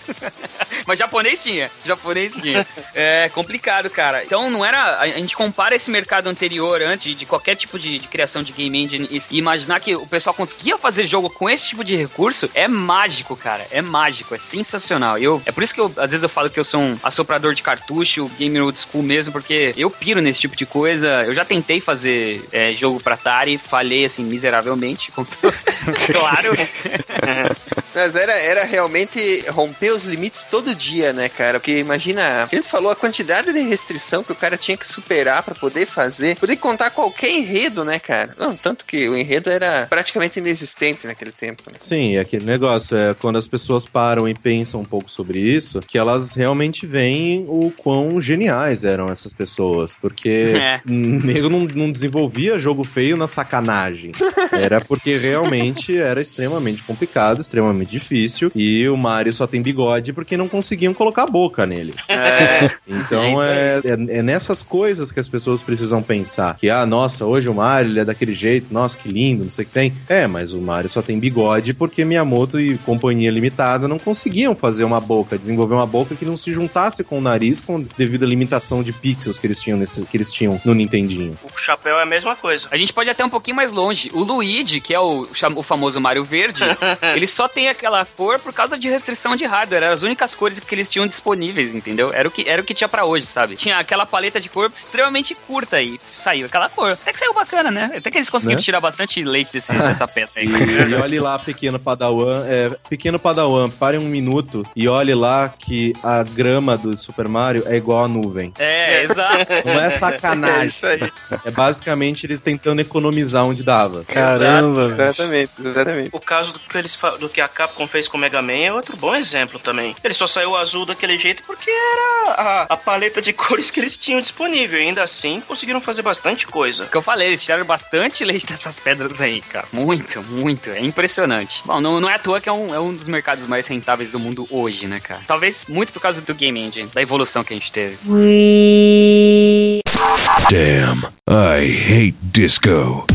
Speaker 1: Mas japonês tinha. Japonês tinha. É complicado, cara. Então não era. A gente compara esse mercado anterior, antes de qualquer tipo de, de criação de game engine, e, e imaginar que o pessoal conseguia fazer jogo com esse tipo de recurso é mágico, cara. É mágico, é sensacional. Eu, é por isso que eu, às vezes eu falo que eu sou um assoprador de cartucho, gamer old school mesmo, porque eu piro nesse tipo de coisa. Eu já tentei fazer é, jogo pra Atari, falhei assim miseravelmente. [LAUGHS] claro. [LAUGHS]
Speaker 3: Mas era, era realmente romper os limites todo dia, né, cara? Porque imagina, ele falou a quantidade de restrição que o cara tinha que superar pra poder fazer, poder contar qualquer enredo, né, cara? Não, tanto que o enredo era praticamente inexistente naquele tempo, né?
Speaker 6: Sim, é aquele negócio. É quando as pessoas param e pensam um pouco sobre isso, que elas realmente veem o quão geniais eram essas pessoas. Porque
Speaker 1: É. [LAUGHS]
Speaker 6: o nego não, não desenvolvia jogo feio na sacanagem. Era porque realmente era extremamente complicado, extremamente difícil. E o Mario só tem bigode porque não conseguiam colocar a boca nele.
Speaker 1: É. [LAUGHS]
Speaker 6: Então
Speaker 1: É
Speaker 6: é, é, é nessas coisas que as pessoas precisam pensar. Que, ah, nossa, hoje o Mario ele é daquele jeito, nossa, que lindo, não sei o que tem. É, mas o Mario só tem bigode porque Miyamoto e companhia limitada não conseguiam fazer uma boca, desenvolver uma boca que não se juntasse com o nariz com, devido à limitação de pixels que eles tinham, nesse, que eles tinham no Nintendinho.
Speaker 2: O chapéu é a mesma coisa.
Speaker 1: A gente pode ir até um pouquinho mais longe. O Luigi, que é o, o famoso Mario Verde, [LAUGHS] ele só tem aquela cor por causa de restrição de hardware. Eram as únicas cores que eles tinham disponíveis, entendeu? Era o que, era o que tinha pra hoje, sabe? Tinha aquela paleta de cor extremamente curta e saiu aquela cor. Até que saiu bacana, né? Até que eles conseguiram
Speaker 6: Né?
Speaker 1: tirar bastante leite desse, [LAUGHS] dessa pedra aí.
Speaker 6: E, e olhe lá, pequeno Padawan. É, pequeno Padawan, pare um minuto e olhe lá que a grama do Super Mario é igual a nuvem.
Speaker 1: É, exato.
Speaker 6: Não é sacanagem.
Speaker 3: isso aí.
Speaker 6: É basicamente eles tentando economizar onde dava.
Speaker 7: Caramba.
Speaker 3: Exatamente, exatamente.
Speaker 2: O caso do que, eles, do que a Capcom fez com o Mega Man é outro bom exemplo também. Ele só saiu azul daquele jeito porque era a, a paleta de [LAUGHS] cores que eles tinham disponível. E ainda assim conseguiram fazer bastante coisa.
Speaker 1: O que eu falei, eles tiraram bastante leite dessas pedras aí, cara. Muito, muito. É impressionante. Bom, não, não é à toa que é um, é um dos mercados mais rentáveis do mundo hoje, né, cara? Talvez muito por causa do Game Engine, da evolução que a gente teve.
Speaker 9: We
Speaker 10: Damn, I hate disco.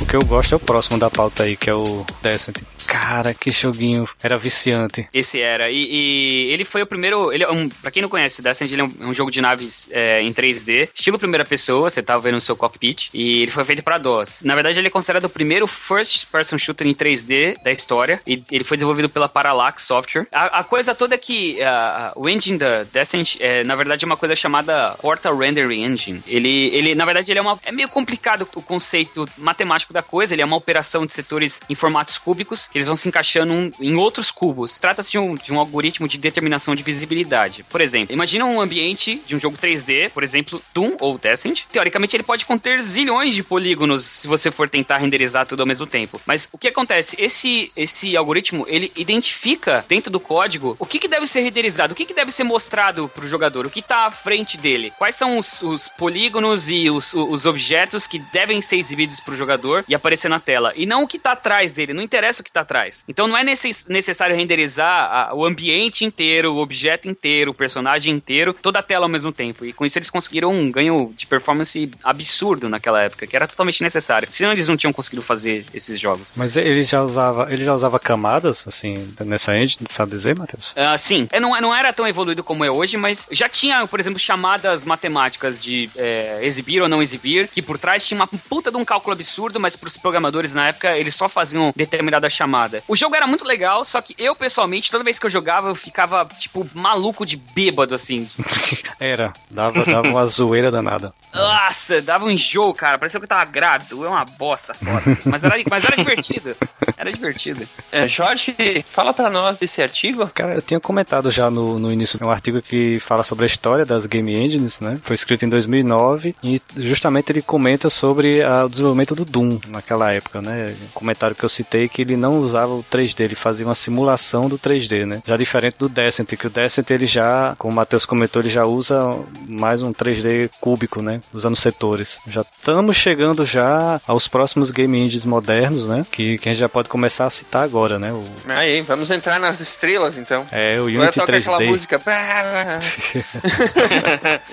Speaker 7: O que eu gosto é o próximo da pauta aí, que é o Descent. Cara, que joguinho. Era viciante.
Speaker 1: Esse era. E, e ele foi o primeiro. Ele é um, pra quem não conhece, Descent ele é um, um jogo de naves é, em 3D, estilo primeira pessoa, você tá vendo o seu cockpit. E ele foi feito pra DOS. Na verdade, ele é considerado o primeiro first person shooter em 3D da história. E ele foi desenvolvido pela Parallax Software. A, a coisa toda é que uh, o engine da Descent é, na verdade, é uma coisa chamada Portal Rendering Engine. Ele, ele na verdade, ele é uma. É meio complicado o conceito matemático da coisa. Ele é uma operação de setores em formatos cúbicos, que eles vão se encaixando um, em outros cubos. Trata-se de, um, de um algoritmo de determinação de visibilidade. Por exemplo, imagina um ambiente de um jogo 3D, por exemplo, Doom ou Descent. Teoricamente, ele pode conter zilhões de polígonos se você for tentar renderizar tudo ao mesmo tempo. Mas o que acontece? Esse, esse algoritmo, ele identifica dentro do código o que, que deve ser renderizado, o que, que deve ser mostrado para o jogador, o que está à frente dele, quais são os, os polígonos e os, os objetos que devem ser exibidos para o jogador e aparecer na tela, e não o que está atrás dele, não interessa o que está atrás. Então não é necess, necessário renderizar o ambiente inteiro, o objeto inteiro, o personagem inteiro, toda a tela ao mesmo tempo. E com isso eles conseguiram um ganho de performance absurdo naquela época, que era totalmente necessário. Senão eles não tinham conseguido fazer esses jogos.
Speaker 7: Mas ele já usava, ele já usava camadas, assim, nessa engine, sabe dizer, Matheus?
Speaker 1: Uh, sim. É, não, não era tão evoluído como é hoje, mas já tinha, por exemplo, chamadas matemáticas de é, exibir ou não exibir, que por trás tinha uma puta de um cálculo absurdo, mas pros programadores na época, eles só faziam determinada chamada. O jogo era muito legal, só que eu, pessoalmente, toda vez que eu jogava, eu ficava, tipo, maluco de bêbado, assim. [LAUGHS]
Speaker 7: era. Dava, dava uma zoeira danada.
Speaker 1: Nossa, dava um enjoo, cara. Parecia que eu tava grávido. É uma bosta foda. mas, era, mas era divertido. Era divertido.
Speaker 3: É, Jorge, fala pra nós desse artigo.
Speaker 7: Cara, eu tinha comentado já no, no início um artigo que fala sobre a história das game engines, né? Foi escrito em 2009 e justamente ele comenta sobre a, o desenvolvimento do Doom naquela época, né? Um comentário que eu citei que ele não usava o 3D, ele fazia uma simulação do 3D, né? Já diferente do Descent, que o Descent ele já, como o Matheus comentou, ele já usa mais um 3D cúbico, né? Usando setores. Já estamos chegando já aos próximos game engines modernos, né? Que, que a gente já pode começar a citar agora, né? O...
Speaker 3: Aí, vamos entrar nas estrelas então.
Speaker 7: É, o Unity Agora toca 3D. aquela música. [LAUGHS]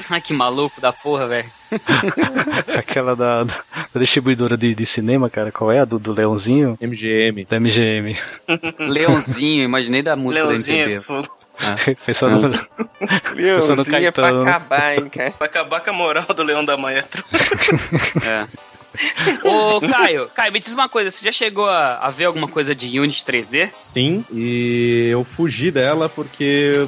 Speaker 1: Ai, [LAUGHS] [LAUGHS] que maluco da porra, velho. [LAUGHS]
Speaker 7: Aquela da, da distribuidora de, de, cinema, cara, qual é? A do, do Leãozinho?
Speaker 6: MGM.
Speaker 7: Da MGM. [LAUGHS]
Speaker 1: Leãozinho, imaginei da música Leãozinho da MPB.
Speaker 3: Ah. Pensando no, [LAUGHS] pensando no é pra acabar, hein, cara.
Speaker 2: Pra acabar com a moral do Leão da Maestro.
Speaker 1: é. Ô, Caio, Caio, me diz uma coisa, você já chegou a, a, ver alguma coisa de Unity 3D?
Speaker 6: Sim, e eu fugi dela porque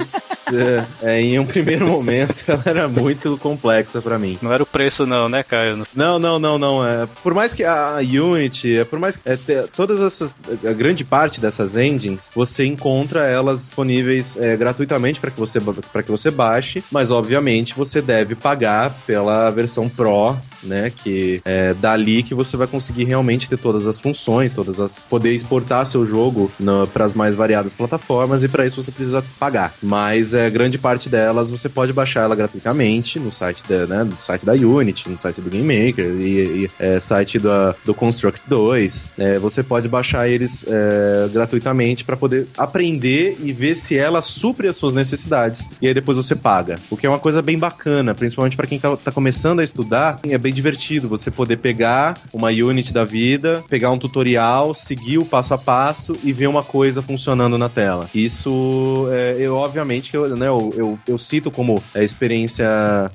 Speaker 6: [LAUGHS] é, em um primeiro momento ela era muito complexa para mim.
Speaker 7: Não era o preço não, né, Caio?
Speaker 6: Não, não, não, não. É, por mais que a Unity, é, por mais que é, todas essas, a grande parte dessas engines, você encontra elas disponíveis é, gratuitamente para que você para que você baixe, mas obviamente você deve pagar pela versão Pro, né, que é dali que você vai conseguir realmente ter todas as funções, todas as poder exportar seu jogo para as mais variadas plataformas e para isso você precisa pagar. Mas é, grande parte delas você pode baixar ela gratuitamente no site da, né, no site da Unity, no site do Game Maker e, e é, site da, do Construct 2. É, você pode baixar eles é, gratuitamente para poder aprender e ver se ela supre as suas necessidades. E aí depois você paga. O que é uma coisa bem bacana, principalmente para quem tá, tá começando a estudar, é bem divertido você poder pegar uma Unity da vida, pegar um tutorial, seguir o passo a passo e ver uma coisa funcionando na tela. Isso, é, eu obviamente, eu, né, eu, eu, eu cito como é, experiência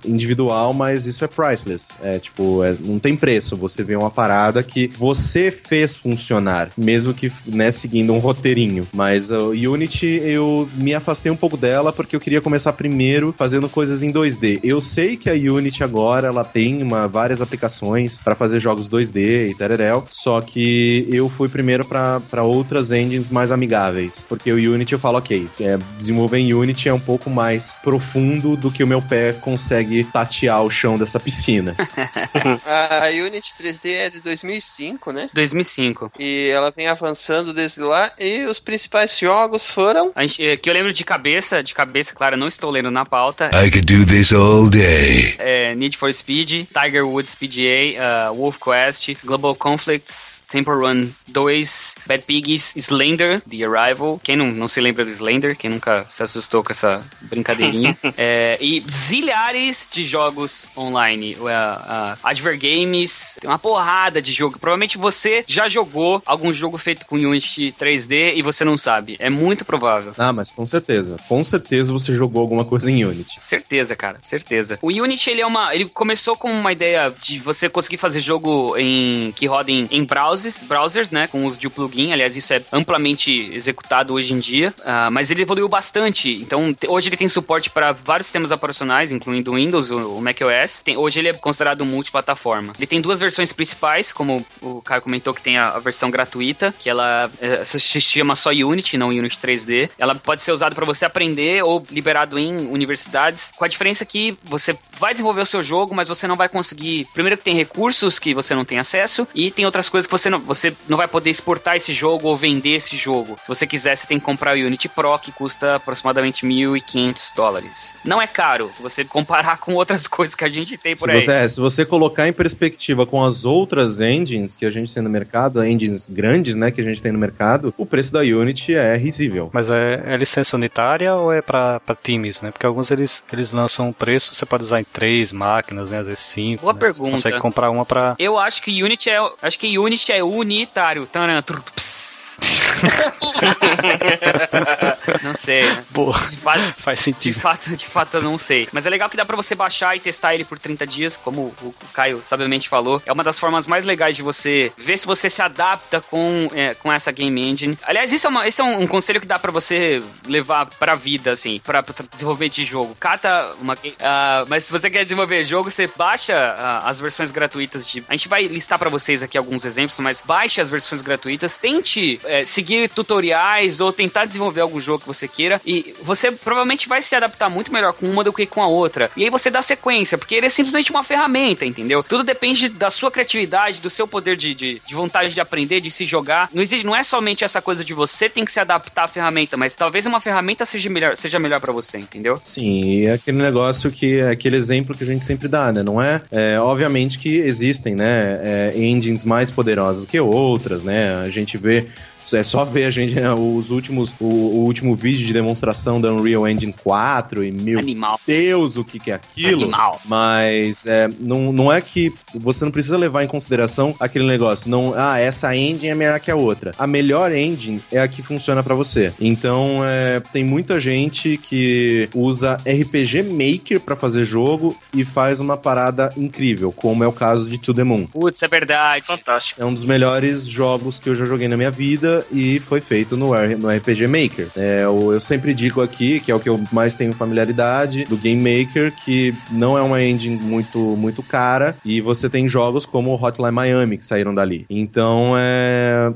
Speaker 6: individual, mas isso é priceless. É tipo, é, não tem preço. Você vê uma parada que você fez funcionar, mesmo que né, seguindo um roteirinho. Mas o uh, Unity, eu me afastei um pouco dela porque eu queria começar primeiro fazendo coisas em 2D. Eu sei que a Unity agora ela tem uma, várias aplicações para fazer jogos 2D e tereréu, só que eu fui primeiro para outras engines mais amigáveis, porque o Unity eu falo, ok, é, desenvolver em Unity é um pouco mais profundo do que o meu pé consegue tatear o chão dessa piscina. [LAUGHS]
Speaker 3: a Unity 3D é de 2005, né?
Speaker 1: 2005.
Speaker 3: E ela vem avançando desde lá e os principais jogos foram...
Speaker 1: A gente, é, que eu lembro de cabeça, de cabeça, claro, não estou lendo na pauta.
Speaker 10: I could do this all day.
Speaker 1: É, Need for Speed, Tiger Woods PGA, uh, Wolf Quest, Global Conflicts, Temple Run 2, Bad Pigs, Slender, The Arrival. Quem não, não se lembra do Slender? Quem nunca se assustou com essa brincadeirinha? [LAUGHS] É, e zilhares de jogos online. Uh, uh, Adver Games, tem uma porrada de jogo. Provavelmente você já jogou algum jogo feito com Unity 3D e você não sabe. É muito provável.
Speaker 6: Ah, mas com certeza. Com certeza você jogou alguma coisa em Unity.
Speaker 1: Certeza, cara, certeza. O Unity, ele é uma. Ele começou com uma ideia de você conseguir fazer jogo em que roda em, browsers, browsers, né? Com uso de um plugin. Aliás, isso é amplamente executado hoje em dia. Uh, mas ele evoluiu bastante. Então, hoje ele tem suporte para vários sistemas operacionais, incluindo o Windows, o, o macOS. Tem, hoje ele é considerado multiplataforma. Ele tem duas versões principais, como o Caio comentou que tem a, a versão gratuita, que ela é, se chama só Unity, não Unity 3D. Ela pode ser usada para você aprender ou liberado em universidades, com a diferença que você vai desenvolver o seu jogo, mas você não vai conseguir. Primeiro que tem recursos que você não tem acesso e tem outras coisas que você não, você não vai poder exportar esse jogo ou vender esse jogo. Se você quiser, você tem que comprar o Unity Pro, que custa aproximadamente 1.500 dólares. Não é caro, se você [LAUGHS] comparar com outras coisas que a gente tem por
Speaker 6: se
Speaker 1: aí.
Speaker 6: Você, é, se você colocar em perspectiva com as outras engines que a gente tem no mercado, engines grandes, né, que a gente tem no mercado, o preço da Unity é risível.
Speaker 7: Mas é, é licença unitária ou é para times, né? Porque alguns eles, eles lançam um preço, você pode usar em três máquinas, né? Às vezes cinco.
Speaker 1: Boa
Speaker 7: né?
Speaker 1: pergunta.
Speaker 7: Você consegue comprar uma para
Speaker 1: Eu acho que Unity é, acho que Unity é unitário. Taran, tru. Não sei, né?
Speaker 7: Boa.
Speaker 1: De fato,
Speaker 7: Faz
Speaker 1: de
Speaker 7: sentido.
Speaker 1: fato, de fato eu não sei. Mas é legal que dá pra você baixar e testar ele por 30 dias, como o Caio sabiamente falou. É uma das formas mais legais de você ver se você se adapta com, é, com essa game engine. Aliás, isso é, uma, esse é um, um conselho que dá pra você levar pra vida, assim, pra, pra desenvolver de jogo. Cata uma. ah, mas se você quer desenvolver jogo, você baixa ah, as versões gratuitas de. A gente vai listar pra vocês aqui alguns exemplos, mas baixe as versões gratuitas. Tente é, seguir tutoriais ou tentar desenvolver algum jogo que você queira. E você provavelmente vai se adaptar muito melhor com uma do que com a outra. E aí você dá sequência, porque ele é simplesmente uma ferramenta, entendeu? Tudo depende da sua criatividade, do seu poder de, de, de vontade de aprender, de se jogar. Não, existe, não é somente essa coisa de você tem que se adaptar à ferramenta, mas talvez uma ferramenta seja melhor, seja melhor para você, entendeu?
Speaker 6: Sim, é aquele negócio que é aquele exemplo que a gente sempre dá, né? Não é? é obviamente que existem, né? é, engines mais poderosas que outras, né? A gente vê é só ver a gente né, os últimos o, o último vídeo de demonstração da Unreal Engine 4 e meu
Speaker 1: Animal.
Speaker 6: Deus, o que, que é aquilo?
Speaker 1: Animal.
Speaker 6: Mas é, não, não é que você não precisa levar em consideração aquele negócio. Não, ah, essa engine é melhor que a outra. A melhor engine é a que funciona pra você. Então, é, tem muita gente que usa RPG Maker pra fazer jogo e faz uma parada incrível, como é o caso de To The Moon.
Speaker 1: Putz, é verdade.
Speaker 2: Fantástico.
Speaker 6: É um dos melhores jogos que eu já joguei na minha vida e foi feito no, R- no RPG Maker. É, eu, sempre digo aqui, que é o que eu mais tenho familiaridade, do Game Maker, que não é uma engine muito, muito cara e você tem jogos como Hotline Miami que saíram dali. Então, é,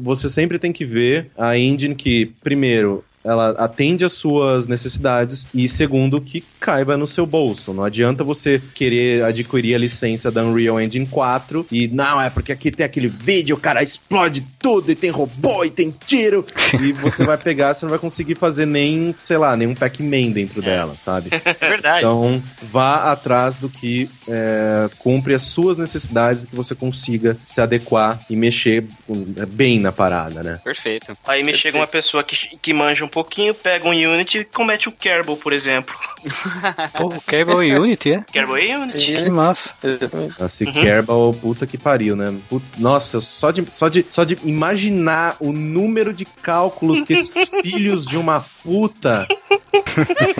Speaker 6: você sempre tem que ver a engine que, primeiro, ela atende às suas necessidades e segundo que caiba no seu bolso. Não adianta você querer adquirir a licença da Unreal Engine 4 e não, é porque aqui tem aquele vídeo, o cara explode tudo e tem robô e tem tiro [LAUGHS] e você vai pegar, você não vai conseguir fazer nem, sei lá, nenhum Pac-Man dentro dela, sabe? [LAUGHS]
Speaker 1: É verdade.
Speaker 6: Então, vá atrás do que é, cumpre as suas necessidades e que você consiga se adequar e mexer um, bem na parada, né?
Speaker 1: Perfeito.
Speaker 2: Aí me chega uma pessoa que, que manja um pouquinho, pega um Unity e comete o Kerbal, por exemplo.
Speaker 7: Pô, o Cable em Unity, é?
Speaker 2: Kerbal é Unity.
Speaker 7: Que massa.
Speaker 6: Esse Kerbal, puta que pariu, né? Put- Nossa, só de, só, de, só de imaginar o número de cálculos que esses [LAUGHS] filhos de uma puta.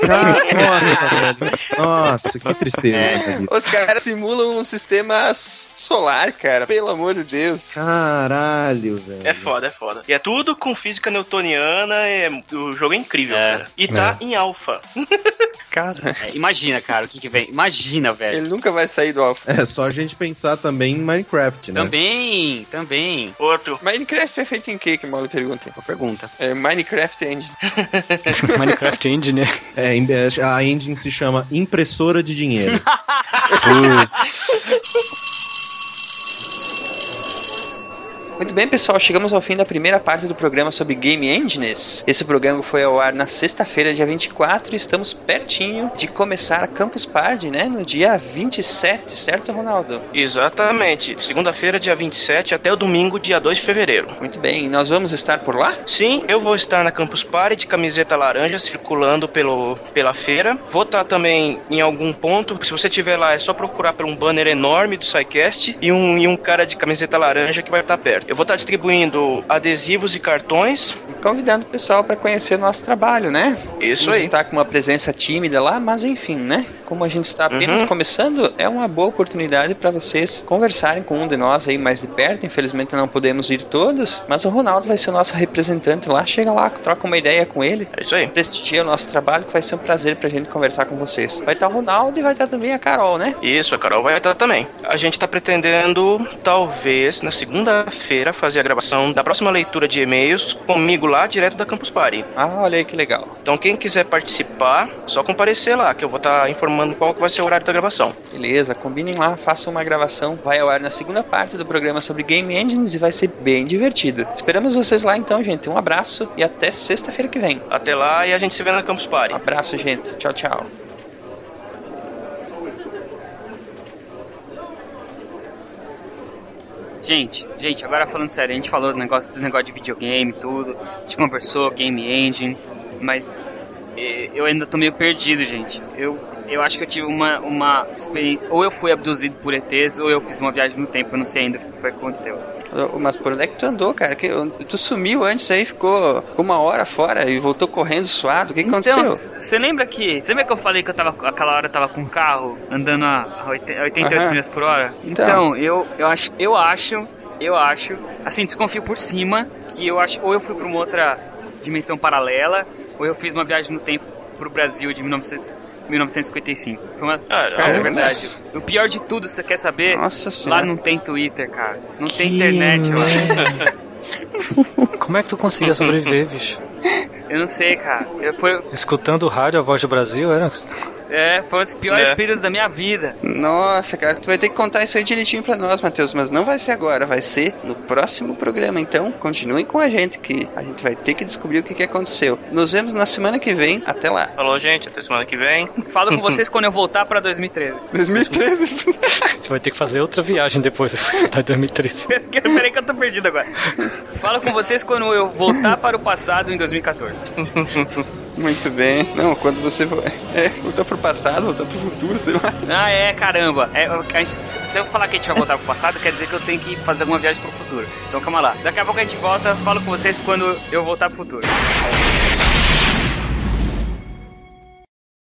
Speaker 6: Ah, nossa, velho. Nossa, que tristeza. vida.
Speaker 3: Os caras simulam um sistema solar, cara. Pelo amor de Deus.
Speaker 6: Caralho, velho.
Speaker 2: É foda, é foda. E é tudo com física newtoniana, é, o jogo é incrível,
Speaker 1: É.
Speaker 2: cara. E tá em alfa. [LAUGHS]
Speaker 7: Cara,
Speaker 1: É, imagina, cara, o que que vem. Imagina, velho.
Speaker 3: Ele nunca vai sair do alfa.
Speaker 6: É só a gente pensar também em Minecraft, né?
Speaker 1: Também, também.
Speaker 2: Outro.
Speaker 3: Minecraft é feito em que, que mal pergunta?
Speaker 1: Boa pergunta.
Speaker 3: É Minecraft Engine. [LAUGHS] [LAUGHS]
Speaker 7: Minecraft Engine, né?
Speaker 6: É, é, a engine se chama impressora de dinheiro. [LAUGHS]
Speaker 7: Putz.
Speaker 3: Muito bem, pessoal, chegamos ao fim da primeira parte do programa sobre Game Engines. Esse programa foi ao ar na sexta-feira, dia 24, e estamos pertinho de começar a Campus Party, né? No dia 27, certo, Ronaldo?
Speaker 2: Exatamente. Segunda-feira, dia 27, até o domingo, dia 2 de fevereiro.
Speaker 3: Muito bem, nós vamos estar por lá?
Speaker 2: Sim, eu vou estar na Campus Party de camiseta laranja, circulando pelo, pela feira. Vou estar também em algum ponto. Se você estiver lá, é só procurar por um banner enorme do SciCast e um, e um cara de camiseta laranja que vai estar perto. Eu vou estar distribuindo adesivos e cartões.
Speaker 3: E convidando o pessoal para conhecer nosso trabalho, né?
Speaker 2: Isso
Speaker 3: Vamos
Speaker 2: aí.
Speaker 3: estar com uma presença tímida lá, mas enfim, né? Como a gente está apenas
Speaker 2: Uhum.
Speaker 3: começando, é uma boa oportunidade para vocês conversarem com um de nós aí mais de perto. Infelizmente não podemos ir todos, mas o Ronaldo vai ser o nosso representante lá. Chega lá, troca uma ideia com ele.
Speaker 2: É isso aí.
Speaker 3: Prestigia o nosso trabalho, que vai ser um prazer pra gente conversar com vocês. Vai estar o Ronaldo e vai estar também a Carol, né?
Speaker 2: Isso, a Carol vai estar também. A gente está pretendendo, talvez, na segunda-feira, fazer a gravação da próxima leitura de e-mails comigo lá, direto da Campus Party.
Speaker 3: Ah, olha aí que legal.
Speaker 2: Então, quem quiser participar, só comparecer lá, que eu vou estar informando qual que vai ser o horário da gravação.
Speaker 3: Beleza, combinem lá, façam uma gravação. Vai ao ar na segunda parte do programa sobre Game Engines e vai ser bem divertido. Esperamos vocês lá então, gente. Um abraço e até sexta-feira que vem.
Speaker 2: Até lá e a gente se vê na Campus Party.
Speaker 3: Um abraço, gente. Tchau, tchau.
Speaker 1: Gente, gente, agora falando sério, a gente falou do negócio, desse negócio de videogame tudo, a gente conversou, Game Engine, mas eu ainda tô meio perdido, gente. Eu, eu acho que eu tive uma, uma experiência, ou eu fui abduzido por ETs, ou eu fiz uma viagem no tempo, eu não sei ainda o que aconteceu.
Speaker 3: Mas por onde é que tu andou, cara? Que, tu sumiu antes aí, ficou uma hora fora e voltou correndo suado. O que, que
Speaker 1: Então,
Speaker 3: aconteceu?
Speaker 1: você lembra que. Você lembra que eu falei que eu tava. Aquela hora eu tava com um carro andando a 80 88
Speaker 3: Aham.
Speaker 1: milhas por hora?
Speaker 3: Então.
Speaker 1: Então, eu, eu acho. Eu acho. Eu acho. Assim, desconfio por cima que eu acho. Ou eu fui pra uma outra dimensão paralela, ou eu fiz uma viagem no tempo pro Brasil de 1900 1955. Foi uma...
Speaker 2: Ah,
Speaker 1: é verdade. O pior de tudo, você quer saber?
Speaker 3: Nossa
Speaker 1: Lá
Speaker 3: senhora.
Speaker 1: não tem Twitter, cara. Não tem internet, eu acho.
Speaker 7: Como é que tu conseguia sobreviver, bicho?
Speaker 1: Eu não sei, cara. Eu, foi,
Speaker 7: Escutando o rádio, a voz do Brasil, era.
Speaker 1: É, foi um dos piores
Speaker 2: É.
Speaker 1: períodos da minha vida.
Speaker 3: Nossa, cara, tu vai ter que contar isso aí direitinho pra nós, Matheus, mas não vai ser agora, vai ser no próximo programa. Então, continuem com a gente, que a gente vai ter que descobrir o que, que aconteceu. Nos vemos na semana que vem. Até lá.
Speaker 2: Falou, gente. Até semana que vem. [LAUGHS]
Speaker 1: Falo com vocês quando eu voltar pra 2013.
Speaker 3: 2013.
Speaker 7: Você vai ter que fazer outra viagem depois [LAUGHS] da 2013. [LAUGHS]
Speaker 1: Peraí que eu tô perdido agora. Falo com vocês quando eu voltar para o passado em 2014.
Speaker 3: Muito bem. Não, quando você for. [LAUGHS] É, voltar pro passado, voltar pro futuro, sei lá.
Speaker 1: Ah, é, caramba. É, gente- se eu falar que a gente vai voltar pro passado, quer dizer que eu tenho que fazer alguma viagem pro futuro. Então calma lá. Daqui a pouco a gente volta, falo com vocês quando eu voltar pro futuro.